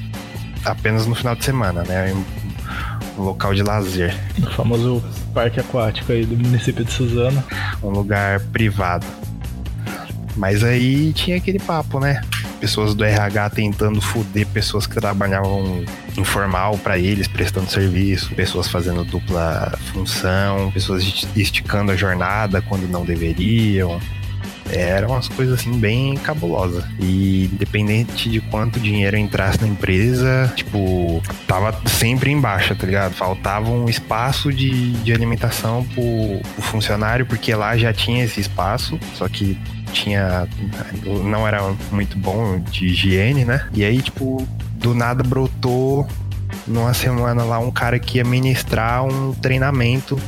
apenas no final de semana, né? Um local de lazer, O famoso parque aquático aí do município de Suzano. um lugar privado. Mas aí tinha aquele papo, né? Pessoas do RH tentando foder pessoas que trabalhavam informal pra eles, prestando serviço, pessoas fazendo dupla função, pessoas esti- esticando a jornada quando não deveriam. Eram umas coisas assim bem cabulosas. E independente de quanto dinheiro entrasse na empresa, tipo, tava sempre em baixa, tá ligado? Faltava um espaço de, de alimentação pro, pro funcionário, porque lá já tinha esse espaço, só que tinha. não era muito bom de higiene, né? E aí, tipo, do nada brotou numa semana lá um cara que ia ministrar um treinamento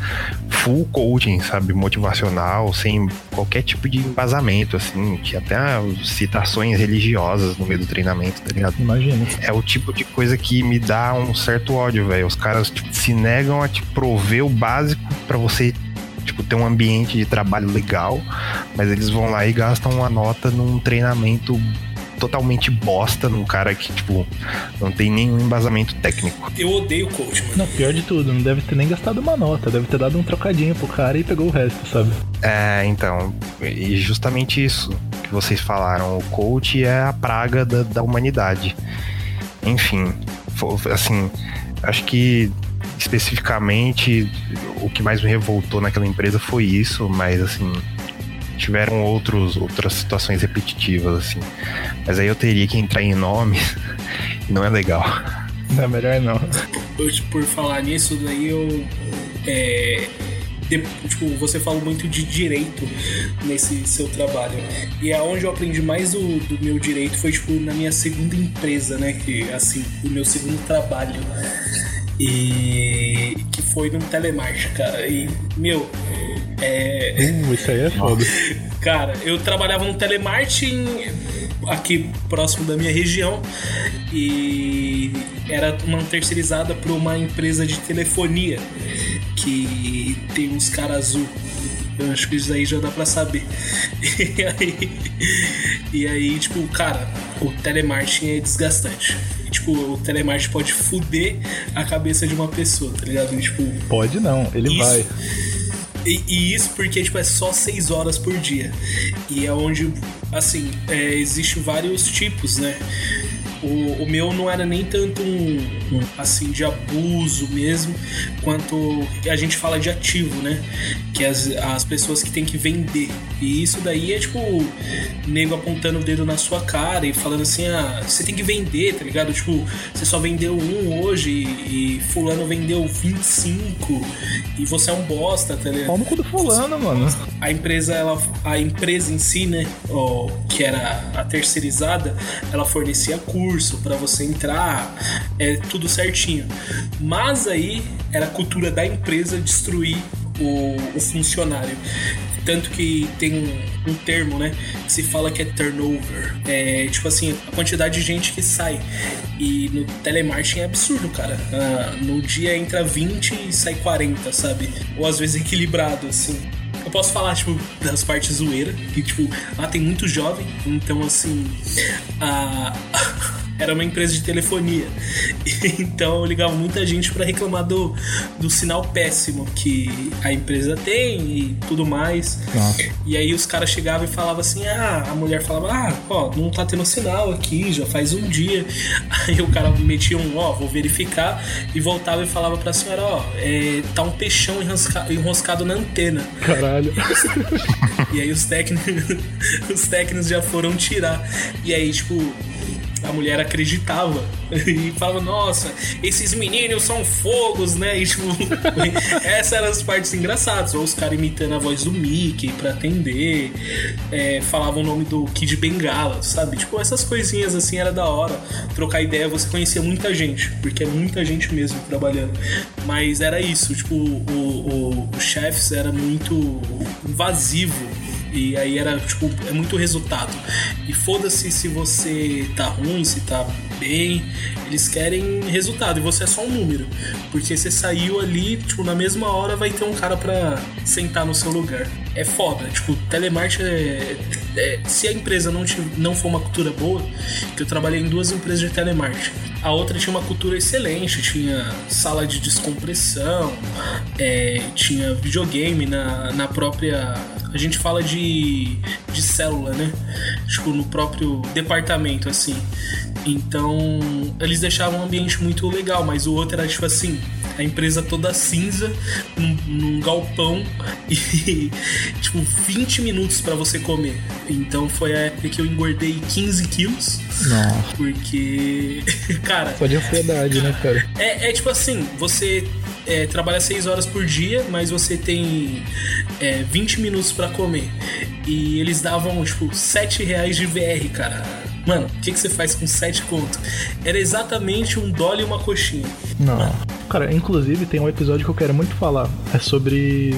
full coaching, sabe, motivacional, sem qualquer tipo de embasamento, assim, tinha até citações religiosas no meio do treinamento, tá ligado? Imagina. É o tipo de coisa que me dá um certo ódio, velho. Os caras tipo, se negam a te prover o básico para você tipo, ter um ambiente de trabalho legal, mas eles vão lá e gastam uma nota num treinamento totalmente bosta num cara que, tipo, não tem nenhum embasamento técnico. Eu odeio coach, mano. Não, pior de tudo, não deve ter nem gastado uma nota, deve ter dado um trocadinho pro cara e pegou o resto, sabe? É, então, e justamente isso que vocês falaram, o coach é a praga da, da humanidade. Enfim, assim, acho que especificamente o que mais me revoltou naquela empresa foi isso, mas assim, tiveram outros, outras situações repetitivas, assim. Mas aí eu teria que entrar em nomes *laughs* e não é legal. Não, é melhor não. Hoje, por falar nisso, daí eu. É, de, tipo, você falou muito de direito nesse seu trabalho. E é onde eu aprendi mais do, do meu direito foi, tipo, na minha segunda empresa, né? Que, assim, o meu segundo trabalho. E que foi no telemarketing, cara. E, meu, é. Uh, isso aí é foda. Cara, eu trabalhava no telemarketing aqui próximo da minha região e era uma terceirizada para uma empresa de telefonia que tem uns caras azul. Eu acho que isso aí já dá pra saber. *laughs* E aí, e aí, tipo, cara, o telemarketing é desgastante tipo, o telemarketing pode fuder a cabeça de uma pessoa, tá ligado? E, tipo, pode não, ele isso, vai. E, e, isso porque, tipo, é só 6 horas por dia. E é onde, assim, é, existem vários tipos, né? O, o meu não era nem tanto um, um, assim de abuso mesmo, quanto a gente fala de ativo, né? Que as, as pessoas que tem que vender. E isso daí é tipo nego apontando o dedo na sua cara e falando assim: ah, você tem que vender, tá ligado? Tipo, você só vendeu um hoje e, e fulano vendeu 25 e você é um bosta, tá ligado? Como do fulano, mano. A empresa, ela, a empresa em si, né? Ó, que era a terceirizada, ela fornecia curso curso para você entrar, é tudo certinho. Mas aí era a cultura da empresa destruir o, o funcionário. Tanto que tem um, um, termo, né? Que se fala que é turnover. É tipo assim, a quantidade de gente que sai. E no telemarketing é absurdo, cara. Ah, no dia entra 20 e sai 40, sabe? Ou às vezes equilibrado, assim. Eu posso falar, tipo, das partes zoeira, que, tipo, lá tem muito jovem, então, assim, a, *laughs* era uma empresa de telefonia. *laughs* Então ligava muita gente para reclamar do, do sinal péssimo que a empresa tem e tudo mais. Nossa. E aí os caras chegavam e falavam assim: ah, a mulher falava, ah, ó, não tá tendo sinal aqui, já faz um dia. *laughs* Aí o cara metia um, ó, vou verificar, e voltava e falava pra senhora, ó, é, tá um peixão enroscado, enroscado na antena. Caralho. *laughs* E aí os técnicos, os técnicos já foram tirar. E aí, tipo, a mulher acreditava *laughs* e falava, nossa, esses meninos são fogos, né? E, tipo, *laughs* essas eram as partes engraçadas. Ou os caras imitando a voz do Mickey pra atender, é, falavam o nome do Kid Bengala, sabe? Tipo, essas coisinhas assim era da hora. Trocar ideia, você conhecia muita gente, porque é muita gente mesmo trabalhando. Mas era isso, tipo, o, o, o Chefs era muito invasivo e aí era, tipo, é muito resultado. E foda-se se você tá ruim, se tá bem, eles querem resultado e você é só um número. Porque você saiu ali, tipo, na mesma hora vai ter um cara pra sentar no seu lugar. É foda, tipo, telemarketing é, é, se a empresa não, te, não for uma cultura boa, que eu trabalhei em duas empresas de telemarketing. A outra tinha uma cultura excelente, tinha sala de descompressão, é, tinha videogame na, na própria a gente fala de, de célula, né? Tipo, no próprio departamento, assim. Então, eles deixavam um ambiente muito legal, mas o outro era tipo assim: a empresa toda cinza, num, num galpão e, *laughs* tipo, 20 minutos pra você comer. Então foi a época que eu engordei 15 quilos. Nossa. Porque, *laughs* cara, Só de ansiedade, né, cara? é, é tipo assim, você é, trabalha 6 horas por dia, mas você tem é, 20 minutos pra comer. E eles davam, tipo, 7 reais de VR, cara. Mano, o que, que você faz com 7 conto? Era exatamente um dólar e uma coxinha. Não. Cara, inclusive tem um episódio que eu quero muito falar. É sobre.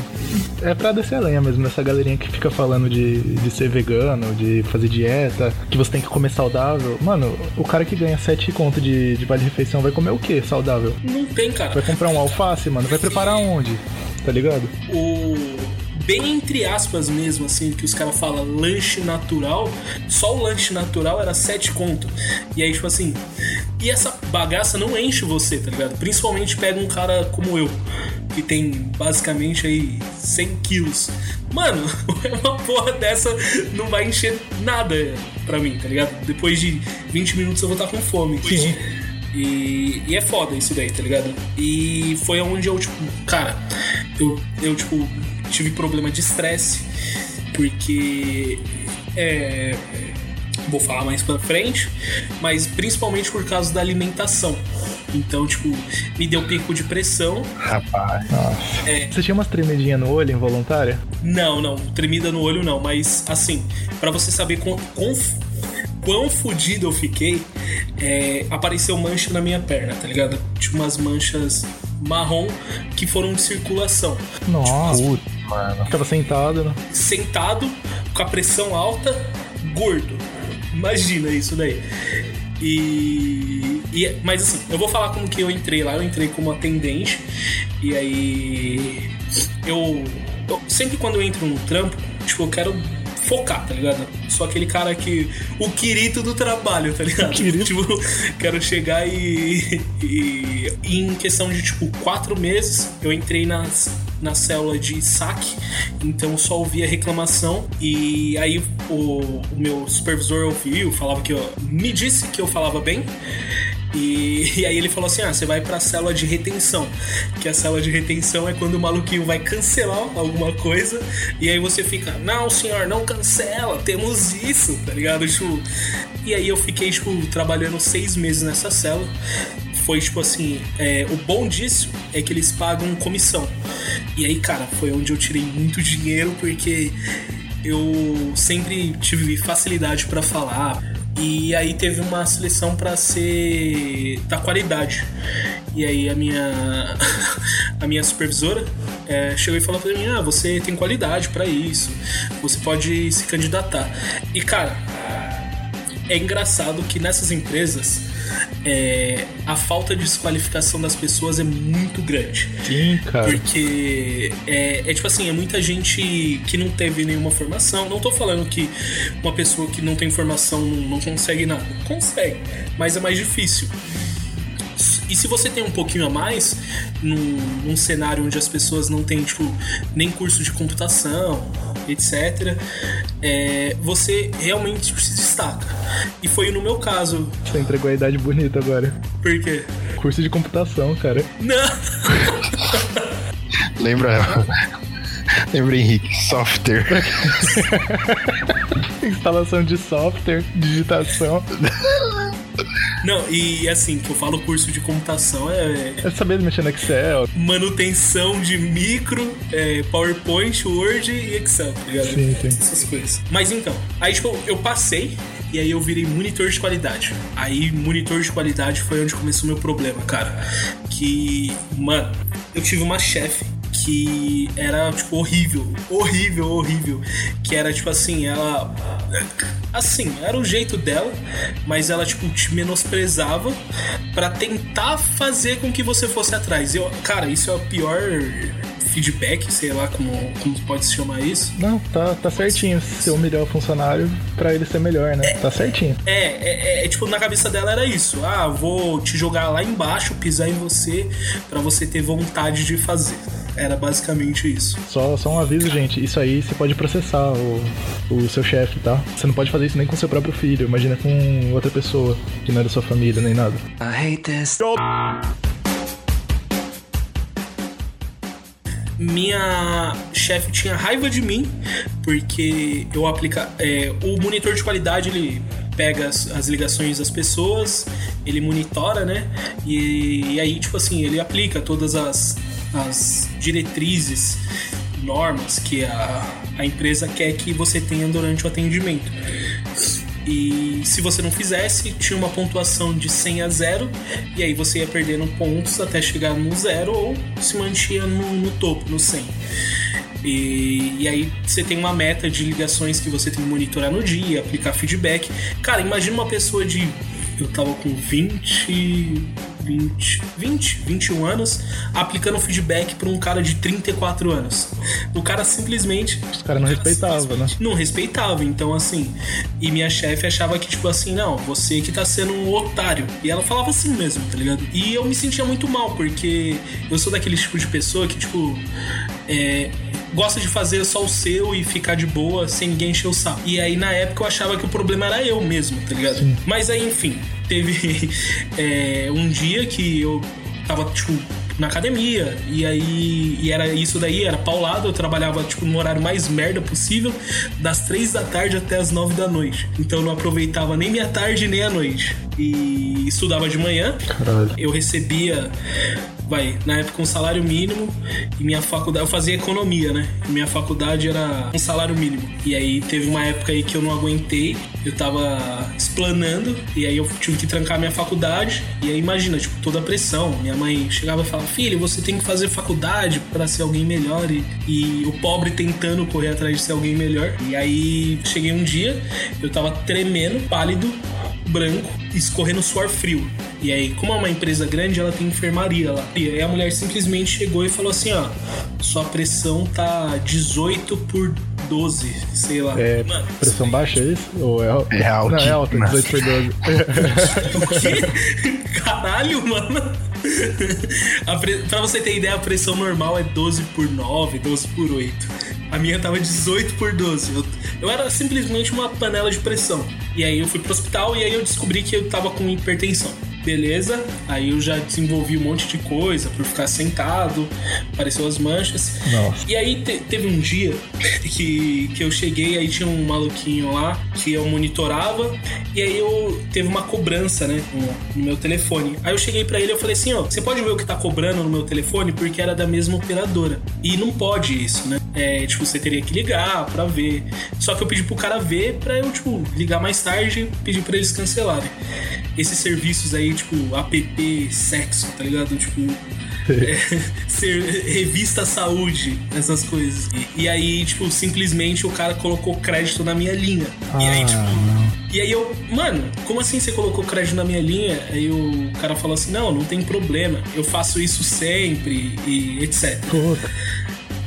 É pra descer a lenha mesmo, essa galerinha que fica falando de, de ser vegano, de fazer dieta, que você tem que comer saudável. Mano, o cara que ganha 7 conto de, de vale-refeição vai comer o que saudável? Não tem, cara. Vai comprar um alface, mano? Vai preparar onde? Tá ligado? o bem entre aspas mesmo, assim, que os caras falam lanche natural, só o lanche natural era 7 conto. E aí, tipo assim, e essa bagaça não enche você, tá ligado? Principalmente pega um cara como eu, que tem basicamente aí 100 quilos. Mano, *laughs* uma porra dessa não vai encher nada pra mim, tá ligado? Depois de 20 minutos eu vou estar com fome. Sim. E, e é foda isso daí, tá ligado? E foi onde eu, tipo, cara, eu, eu tipo, tive problema de estresse, porque é. Vou falar mais pra frente, mas principalmente por causa da alimentação. Então, tipo, me deu pico de pressão. Rapaz. Nossa. É. Você tinha umas tremidinhas no olho involuntária? Não, não, tremida no olho não, mas assim, pra você saber quão, quão, quão fudido eu fiquei, é, apareceu mancha na minha perna, tá ligado? Tinha umas manchas marrom que foram de circulação. Nossa. Putz, mano. Tava sentado, né? Sentado, com a pressão alta, gordo. Imagina isso daí. E, e- Mas assim, eu vou falar como que eu entrei lá. Eu entrei como atendente. E aí. Eu, eu- Sempre quando eu entro num trampo, tipo, eu quero focar, tá ligado? Sou aquele cara que. O quirito do trabalho, tá ligado? Quirito. Tipo, quero chegar e, e. e Em questão de, tipo, quatro meses, eu entrei nas, na célula de saque, então só ouvia reclamação. E aí o, o meu supervisor ouviu, falava que eu. Me disse que eu falava bem. E, *laughs* e aí ele falou assim: ah, você vai pra célula de retenção. Que a célula de retenção é quando o maluquinho vai cancelar alguma coisa. E aí você fica, não, senhor, não cancela, temos isso, tá ligado? Tipo, e aí eu fiquei, tipo, trabalhando seis meses nessa célula. Foi tipo assim, é, o bom disso é que eles pagam comissão. E aí, cara, foi onde eu tirei muito dinheiro porque eu sempre tive facilidade pra falar. E aí teve uma seleção pra ser da qualidade. E aí a minha *laughs* a minha supervisora é, chegou e falou pra mim: "Ah, você tem qualidade pra isso. Você pode se candidatar". E cara, é engraçado que nessas empresas é, a falta de desqualificação das pessoas é muito grande. Sim, cara. Porque é, é tipo assim, é muita gente que não teve nenhuma formação. Não tô falando que uma pessoa que não tem formação não, não consegue nada. Consegue, mas é mais difícil. E se você tem um pouquinho a mais, num, num cenário onde as pessoas não têm, tipo, nem curso de computação, etc., é, você realmente se destaca. E foi no meu caso. Você entregou a idade bonita agora. Por quê? Curso de computação, cara. Não! *laughs* Lembra. Lembra, Henrique? Software. *laughs* Instalação de software, digitação. *laughs* Não, e assim, que eu falo curso de computação é É saber mexer no Excel. manutenção de micro, é, PowerPoint, Word e Excel, tá ligado? Sim, sim. Essas coisas. Mas então, aí tipo, eu passei e aí eu virei monitor de qualidade. Aí, monitor de qualidade foi onde começou o meu problema, cara. Que, mano, eu tive uma chefe que era, tipo, horrível. Horrível, horrível. Que era, tipo assim, ela. Assim, era o jeito dela, mas ela, tipo, te menosprezava pra tentar fazer com que você fosse atrás. Eu, cara, isso é o pior feedback, sei lá como, como pode se chamar isso. Não, tá, tá certinho. Se eu humilhar o funcionário pra ele ser melhor, né? Tá certinho. É, é, é, tipo, na cabeça dela era isso. Ah, vou te jogar lá embaixo, pisar em você, pra você ter vontade de fazer. Era basicamente isso. Só, só um aviso, gente. Isso aí você pode processar o, o seu chefe, tá? Você não pode fazer isso nem com seu próprio filho. Imagina com outra pessoa que não é da sua família nem nada. I hate this. minha chefe tinha raiva de mim porque eu aplica é, o monitor de qualidade ele pega as, as, ligações das pessoas, ele monitora, né? E, e aí, tipo assim, ele aplica todas as, as diretrizes, normas que a, a empresa quer que você tenha durante o atendimento. E se você não fizesse, tinha uma pontuação de 100 a 0, e aí você ia perdendo pontos até chegar no zero ou se mantinha no, no topo, no 100. E, e, aí você tem uma meta de ligações que você tem que monitorar no dia, aplicar feedback. Cara, imagina uma pessoa de. Eu tava com 20. 20, 20, 21 anos, aplicando feedback para um cara de 34 anos. O cara simplesmente. Os caras não respeitavam, né? Não respeitava. Então, assim. E minha chefe achava que, tipo assim, não, você que tá sendo um otário. E ela falava assim mesmo, tá ligado? E eu me sentia muito mal, porque eu sou daquele tipo de pessoa que, tipo. É, gosta de fazer só o seu e ficar de boa sem ninguém encher o saco. E aí, na época, eu achava que o problema era eu mesmo, tá ligado? Sim. Mas aí, enfim, teve *laughs* é, um dia que eu tava, tipo, na academia. E aí, e era isso daí, era paulado. Eu trabalhava, tipo, no horário mais merda possível, das três da tarde até as nove da noite. Então eu não aproveitava nem minha tarde nem a noite. E estudava de manhã. Caralho. Eu recebia vai, na época um salário mínimo e minha faculdade, eu fazia economia, né? Minha faculdade era um salário mínimo. E aí teve uma época aí que eu não aguentei, eu tava explanando e aí eu tive que trancar minha faculdade. E aí imagina, tipo, toda a pressão. Minha mãe chegava e falava: "Filho, você tem que fazer faculdade para ser alguém melhor" e, e o pobre tentando correr atrás de ser alguém melhor. E aí cheguei um dia, eu tava tremendo, pálido, branco, escorrendo suor frio. E aí, como é uma empresa grande, ela tem enfermaria lá. E aí a mulher simplesmente chegou e falou assim: ó, sua pressão tá 18 por 12, sei lá. É, Mano, pressão baixa é isso? Ou é, é alta? Não, é alta, 18 por 12. *laughs* o quê? Caralho, mano. Pre... Pra você ter ideia, a pressão normal é 12 por 9, 12 por 8. A minha tava 18 por 12. Eu, eu era simplesmente uma panela de pressão. E aí eu fui pro hospital e aí eu descobri que eu tava com hipertensão beleza. Aí eu já desenvolvi um monte de coisa por ficar sentado, apareceu as manchas. Nossa. E aí te, teve um dia *laughs* que, que eu cheguei, aí tinha um maluquinho lá que eu monitorava, e aí eu teve uma cobrança, né, no, no meu telefone. Aí eu cheguei para ele e falei assim, ó, você pode ver o que tá cobrando no meu telefone? Porque era da mesma operadora. E não pode isso, né? É, tipo, você teria que ligar para ver. Só que eu pedi pro cara ver pra eu, tipo, ligar mais tarde e pedir pra eles cancelarem. Esses serviços aí tipo, app sexo, tá ligado? Tipo, *laughs* é, ser revista saúde, essas coisas. E, e, aí, tipo, simplesmente o cara colocou crédito na minha linha. Ah, e aí, tipo. não. E aí eu, mano, como assim você colocou crédito na minha linha? Aí o cara falou assim: não, não tem problema, eu faço isso sempre e etc. Puta.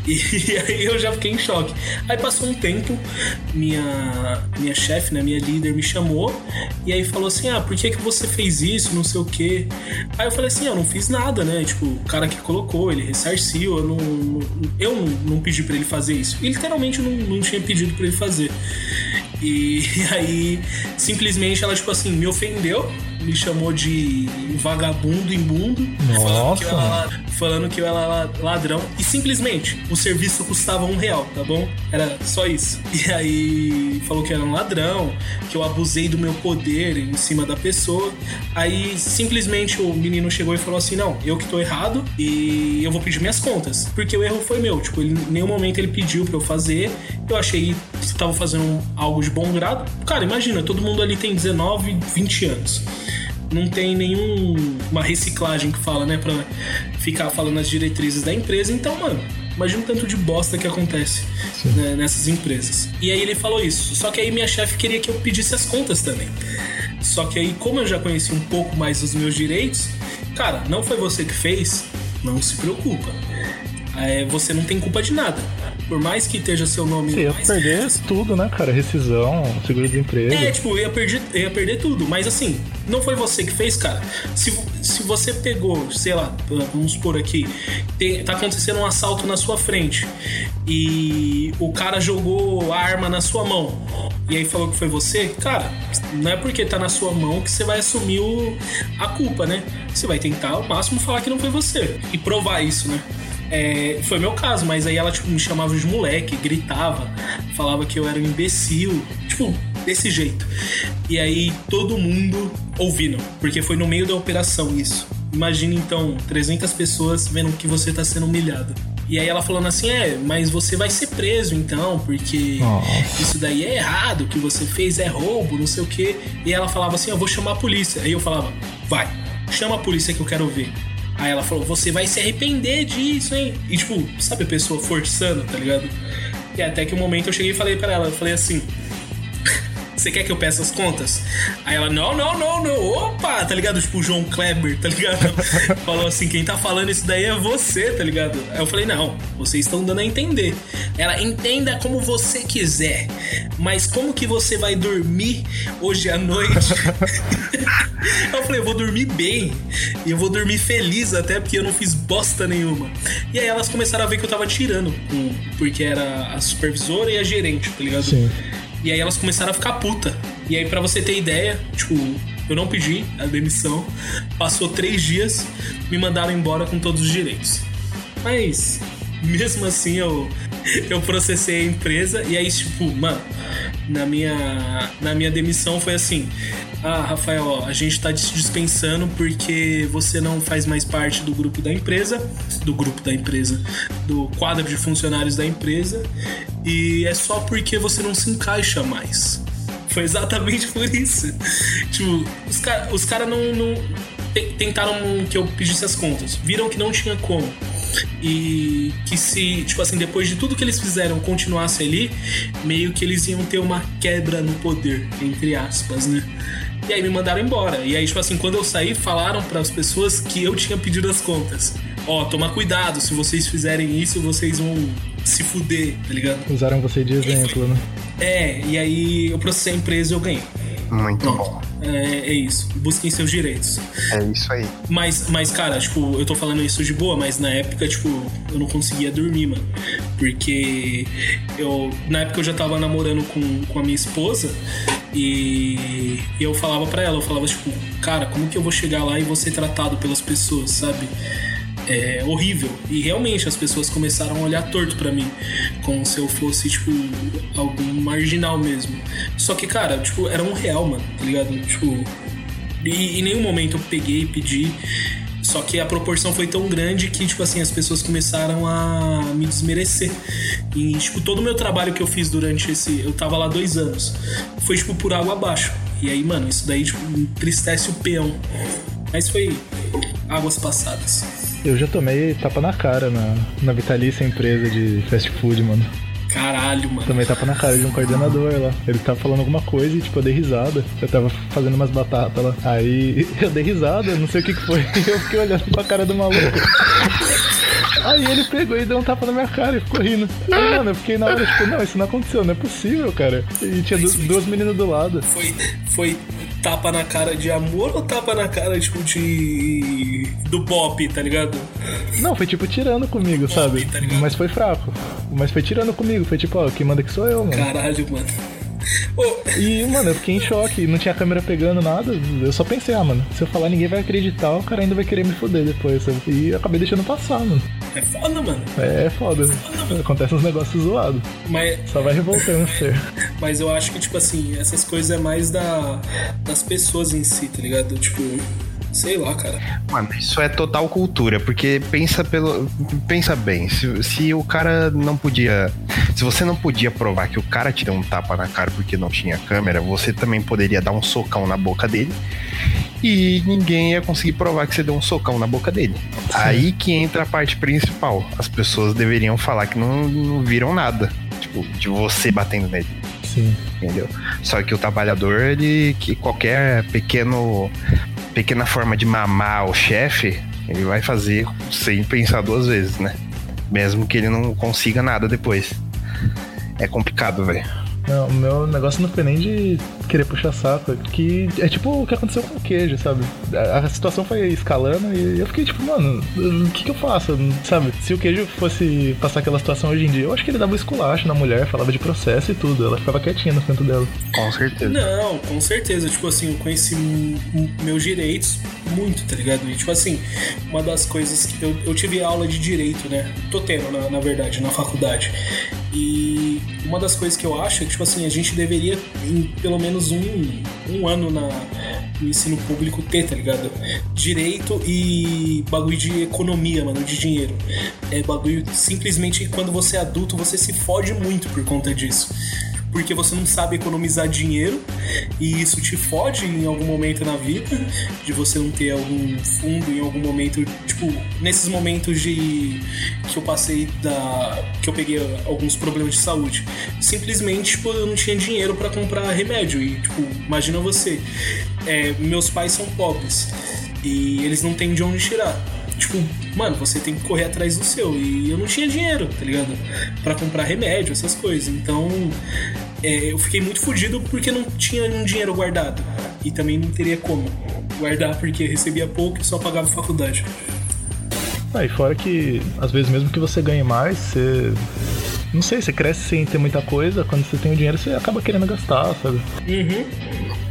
E *laughs* aí eu já fiquei em choque. Aí passou um tempo, minha, minha chefe, né, minha líder, me chamou e aí falou assim: Ah, por que, que você fez isso? Não sei o quê. Aí eu falei assim: Eu não fiz nada, né? Tipo, o cara que colocou, ele ressarciu, eu não, eu não, não pedi para ele fazer isso. E literalmente eu não, não tinha pedido para ele fazer. E *laughs* aí, simplesmente ela, tipo assim, me ofendeu me chamou de vagabundo imundo. Nossa. Falando que, eu era, falando que eu era ladrão. E simplesmente, o serviço custava um real, tá bom? Era só isso. E aí falou que era um ladrão, que eu abusei do meu poder em cima da pessoa. Aí simplesmente o menino chegou e falou assim: não, eu que tô errado e eu vou pedir minhas contas. Porque o erro foi meu. Tipo, ele, em nenhum momento ele pediu pra eu fazer. Eu achei que tava fazendo algo de bom grado. Cara, imagina, todo mundo ali tem 19, 20 anos não tem nenhuma reciclagem que fala, né, pra ficar falando as diretrizes da empresa. Então, mano, imagina o tanto de bosta que acontece né, nessas empresas. E aí ele falou isso. Só que aí minha chefe queria que eu pedisse as contas também. Só que aí, como eu já conheci um pouco mais dos meus direitos, cara, não foi você que fez, não se preocupa. É, você não tem culpa de nada por mais que esteja seu nome. Você ia perder tudo, né, cara? Rescisão, seguro-desemprego. É, tipo, eu ia, perder, ia perder tudo. Mas assim, não foi você que fez, cara. Se, se você pegou, sei lá, vamos supor aqui, tem, tá acontecendo um assalto na sua frente e o cara jogou a arma na sua mão e aí falou que foi você, cara, não é porque tá na sua mão que você vai assumir o, a culpa, né? Você vai tentar ao máximo falar que não foi você e provar isso, né? É, foi meu caso, mas aí ela tipo, me chamava de moleque, gritava, falava que eu era um imbecil, tipo, desse jeito. E aí todo mundo ouvindo, porque foi no meio da operação isso. Imagina então 300 pessoas vendo que você tá sendo humilhado. E aí ela falando assim, é, mas você vai ser preso então, porque Nossa. isso daí é errado, o que você fez é roubo, não sei o quê. E ela falava assim, eu vou chamar a polícia. Aí eu falava, vai, chama a polícia que eu quero ver. Aí ela falou, você vai se arrepender disso, hein? E tipo, sabe a pessoa forçando, tá ligado? E até que um momento eu cheguei e falei pra ela, eu falei assim, você quer que eu peça as contas? Aí ela, não, não, não, não, opa, tá ligado? Tipo o João Kleber, tá ligado? *laughs* Falou assim, quem tá falando isso daí é você, tá ligado? Aí eu falei, não, vocês estão dando a entender. Ela, entenda como você quiser, mas como que você vai dormir hoje à noite? *laughs* eu falei, eu vou dormir bem, e eu vou dormir feliz até porque eu não fiz bosta nenhuma. E aí elas começaram a ver que eu tava tirando, porque era a supervisora e a gerente, tá ligado? Sim. E aí elas começaram a ficar puta. E aí, pra você ter ideia, tipo, eu não pedi a demissão. Passou três dias, me mandaram embora com todos os direitos. Mas, mesmo assim, eu, eu processei a empresa. E aí, tipo, mano, na minha, na minha demissão foi assim: Ah, Rafael, ó, a gente tá te dispensando porque você não faz mais parte do grupo da empresa, do grupo da empresa, do quadro de funcionários da empresa, e é só porque você não se encaixa mais. Foi exatamente *laughs* por isso. tipo, os caras os cara não, não tentaram que eu pedisse as contas, viram que não tinha como. E que se, tipo assim, depois de tudo que eles fizeram continuasse ali, meio que eles iam ter uma quebra no poder, entre aspas, né? E aí me mandaram embora. E aí, tipo assim, quando eu saí, falaram para as pessoas que eu tinha pedido as contas. Ó, toma cuidado, se vocês fizerem isso, vocês vão se fuder, tá ligado? Usaram você de exemplo, né? É, e aí eu processei a empresa e eu ganhei. Muito Pronto. bom. É, é isso. Busquem seus direitos. É isso aí. Mas, mas, cara, tipo, eu tô falando isso de boa, mas na época, tipo, eu não conseguia dormir, mano. Porque eu. Na época eu já tava namorando com, com a minha esposa e eu falava pra ela, eu falava, tipo, cara, como que eu vou chegar lá e vou ser tratado pelas pessoas, sabe? É horrível. E realmente as pessoas começaram a olhar torto pra mim. Como se eu fosse, tipo, algum marginal mesmo. Só que, cara, tipo, era um real, mano, tá ligado? Tipo. E em nenhum momento eu peguei e pedi. Só que a proporção foi tão grande que, tipo assim, as pessoas começaram a me desmerecer. E, tipo, todo o meu trabalho que eu fiz durante esse. Eu tava lá dois anos. Foi, tipo, por água abaixo. E aí, mano, isso daí, tipo, entristece o peão. Mas foi águas passadas. Eu já tomei tapa na cara na, na vitalícia empresa de fast food, mano. Caralho, mano. Tomei tapa na cara de um coordenador lá. Ele tava falando alguma coisa e, tipo, eu dei risada. Eu tava fazendo umas batatas lá. Aí *laughs* eu dei risada, não sei o que que foi. *laughs* Eu fiquei olhando pra cara do maluco. Aí ele pegou e deu um tapa na minha cara e ficou rindo. Aí, mano, eu fiquei na hora, tipo, não, isso não aconteceu, não é possível, cara. E tinha du- duas meninas do lado. Foi, foi tapa na cara de amor ou tapa na cara, tipo, de. do Bop, tá ligado? Não, foi tipo tirando comigo, sabe? tá? Mas foi fraco. Mas foi tirando comigo, foi tipo, ó, quem manda que sou eu, mano. Caralho, mano. E, mano, eu fiquei em choque, não tinha câmera pegando nada. Eu só pensei, ah, mano, se eu falar ninguém vai acreditar, o cara ainda vai querer me foder depois, sabe? E acabei deixando passar, mano. é foda, mano. É foda. Acontece uns negócios zoados. Mas, Só vai revoltando o *laughs* ser. mas eu acho que, tipo assim, essas coisas é mais da, das pessoas em si, tá ligado? Tipo, sei lá, cara. Mano, isso é total cultura, porque pensa pelo. Pensa bem, se, se o cara não podia. Se você não podia provar que o cara te deu um tapa na cara porque não tinha câmera, você também poderia dar um socão na boca dele. E ninguém ia conseguir provar que você deu um socão na boca dele. Aí que entra a parte principal. As pessoas deveriam falar que não, não viram nada. Tipo, de você batendo nele Sim. entendeu? Só que o trabalhador, ele que qualquer pequeno pequena forma de mamar o chefe, ele vai fazer sem pensar duas vezes, né? Mesmo que ele não consiga nada depois. É complicado, velho. Não, o meu negócio não foi nem de querer puxar saco. Que é tipo o que aconteceu com o queijo, sabe? A, a situação foi escalando e eu fiquei tipo, mano, o que, que eu faço? Sabe? Se o queijo fosse passar aquela situação hoje em dia, eu acho que ele dava um esculacho na mulher, falava de processo e tudo. Ela ficava quietinha no canto dela. Com certeza. Não, com certeza. Tipo assim, eu conheci meus direitos muito, tá ligado? E tipo assim, uma das coisas que eu, eu tive aula de direito, né? Tô tendo, na, na verdade, na faculdade. E uma das coisas que eu acho é que, tipo assim, a gente deveria, em pelo menos um, um ano na, no ensino público, ter, tá ligado? Direito e bagulho de economia, mano, de dinheiro. É bagulho simplesmente quando você é adulto, você se fode muito por conta disso porque você não sabe economizar dinheiro e isso te fode em algum momento na vida, de você não ter algum fundo em algum momento, tipo, nesses momentos de que eu passei da que eu peguei alguns problemas de saúde. Simplesmente, tipo, eu não tinha dinheiro para comprar remédio e, tipo, imagina você, é, meus pais são pobres e eles não têm de onde tirar. Tipo, mano, você tem que correr atrás do seu. E eu não tinha dinheiro, tá ligado? Pra comprar remédio, essas coisas. Então, é, eu fiquei muito fudido porque não tinha um dinheiro guardado. E também não teria como guardar porque recebia pouco e só pagava faculdade. Ah, e fora que, às vezes, mesmo que você ganhe mais, você. Não sei, você cresce sem ter muita coisa, quando você tem o dinheiro, você acaba querendo gastar, sabe? Uhum.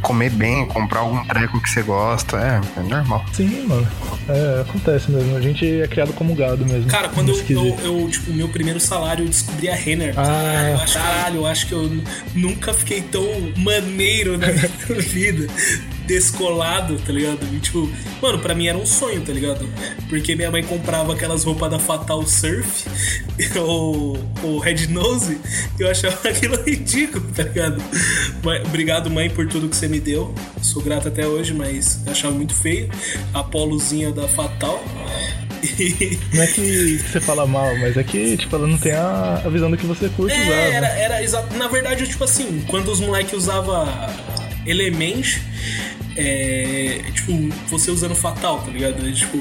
Comer bem, comprar algum treco que você gosta, é, é normal. Sim, mano. É, acontece mesmo. A gente é criado como gado mesmo. Cara, quando eu, eu, eu, tipo, meu primeiro salário, eu descobri a Renner. Ah. eu acho, caralho, eu acho que eu nunca fiquei tão maneiro na *laughs* minha vida. Descolado, tá ligado? E, tipo, mano, pra mim era um sonho, tá ligado? Porque minha mãe comprava aquelas roupas da Fatal Surf, *laughs* ou, ou Red Nose, e eu achava *laughs* aquilo ridículo, tá ligado? Mãe- Obrigado, mãe, por tudo que você me deu. Sou grato até hoje, mas achava muito feio. A polozinha da Fatal. *laughs* Não é que você fala mal, mas é que, tipo, ela não tem a, a visão do que você curte usar. É, né? era, era exato. Na verdade, tipo assim, quando os moleques usavam Element, é, tipo, você usando Fatal, tá ligado? É, tipo,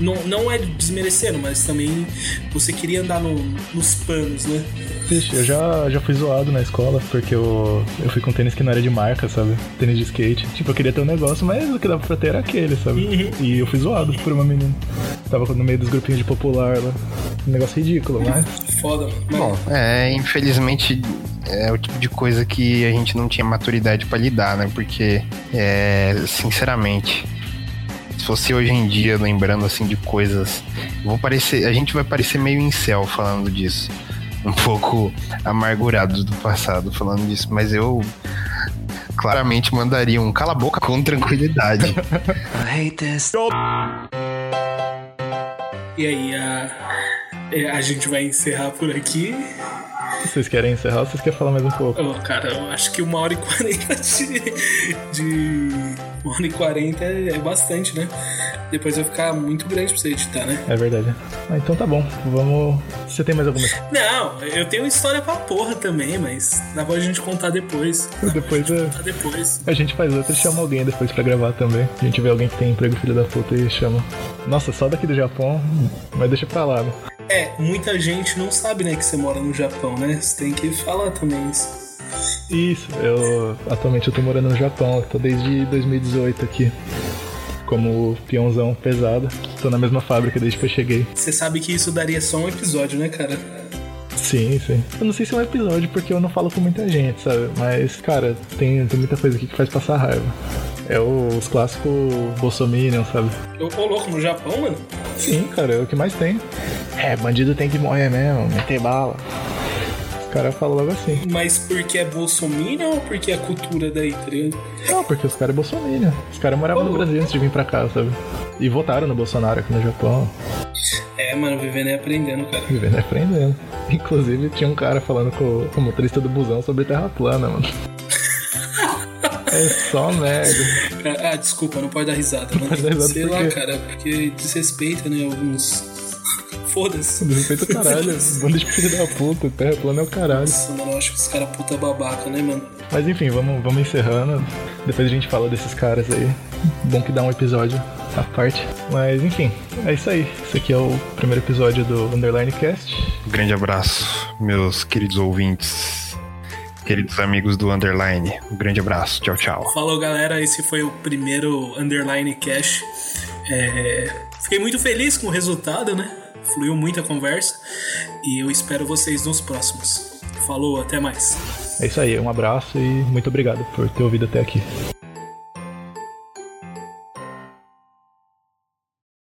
não, não é desmerecendo, mas também você queria andar no- nos panos, né? Vixe, eu já, já fui zoado na escola, porque eu, eu fui com tênis que não era de marca, sabe? Tênis de skate. Tipo, eu queria ter um negócio, mas o que dava pra ter era aquele, sabe? Uhum. E eu fui zoado por uma menina. Tava no meio dos grupinhos de popular lá. Um negócio ridículo, mas. Foda, mano. Mas- Bom, é, infelizmente é o tipo de coisa que a gente não tinha maturidade pra lidar, né? Porque, é, sinceramente, se fosse hoje em dia lembrando assim de coisas, vou parecer, a gente vai parecer meio incel falando disso, um pouco amargurados do passado falando disso, mas eu claramente mandaria um cala a boca com tranquilidade. *laughs* I hate this. E aí, a, é, a gente vai encerrar por aqui. Vocês querem encerrar ou vocês querem falar mais um pouco? Ô, cara, eu acho que uma hora e quarenta de, de. Uma hora e quarenta é, é bastante, né? Depois vai ficar muito grande pra você editar, né? É verdade. Ah, então tá bom. Vamos. Você tem mais alguma? Não, eu tenho história pra porra também, mas dá pra gente contar depois. Depois *laughs* é- Contar depois. a gente faz outra e chama alguém depois pra gravar também. A gente vê alguém que tem emprego filho da puta e chama. Nossa, só daqui do Japão, mas deixa pra lá. né? É, muita gente não sabe, né, que você mora no Japão, né? Você tem que falar também isso. Isso, eu atualmente eu tô morando no Japão, eu tô desde 2018 aqui. Como peãozão pesado. Tô na mesma fábrica desde que eu cheguei. Você sabe que isso daria só um episódio, né, cara? Sim, sim. Eu não sei se é um episódio porque eu não falo com muita gente, sabe? Mas, cara, tem, tem muita coisa aqui que faz passar raiva. É os clássicos Bolsominion, sabe? Eu tô louco no Japão, mano. Sim, cara, é o que mais tem. É, bandido tem que morrer mesmo, meter bala. Os caras falam logo assim. Mas porque é Bolsonaro ou porque é cultura daí, tá ligado? Não, porque os caras é Bolsominion. Os caras moravam no Brasil antes de vir pra cá, sabe? E votaram no Bolsonaro aqui no Japão. É, mano, vivendo e aprendendo, cara. Vivendo e aprendendo. Inclusive, tinha um cara falando com o motorista do busão sobre terra plana, mano. É só merda. Ah, desculpa, não pode dar risada, mano. pode dar risada Sei lá, cara, porque desrespeita, né, alguns... Foda-se. Desrespeito o caralho. *laughs* Bando de filho da puta. Terra plana é o caralho. Nossa, mano, eu acho que os caras puta babaca, né, mano? Mas enfim, vamos, vamos encerrando. Depois a gente fala desses caras aí. Bom que dá um episódio à parte. Mas enfim, é isso aí. Esse aqui é o primeiro episódio do Underline Cast. Um grande abraço, meus queridos ouvintes. Queridos amigos do Underline. Um grande abraço. Tchau, tchau. Falou, galera. Esse foi o primeiro Underline Cash. É... Fiquei muito feliz com o resultado, né? Fluiu muita conversa. E eu espero vocês nos próximos. Falou, até mais. É isso aí, um abraço e muito obrigado por ter ouvido até aqui.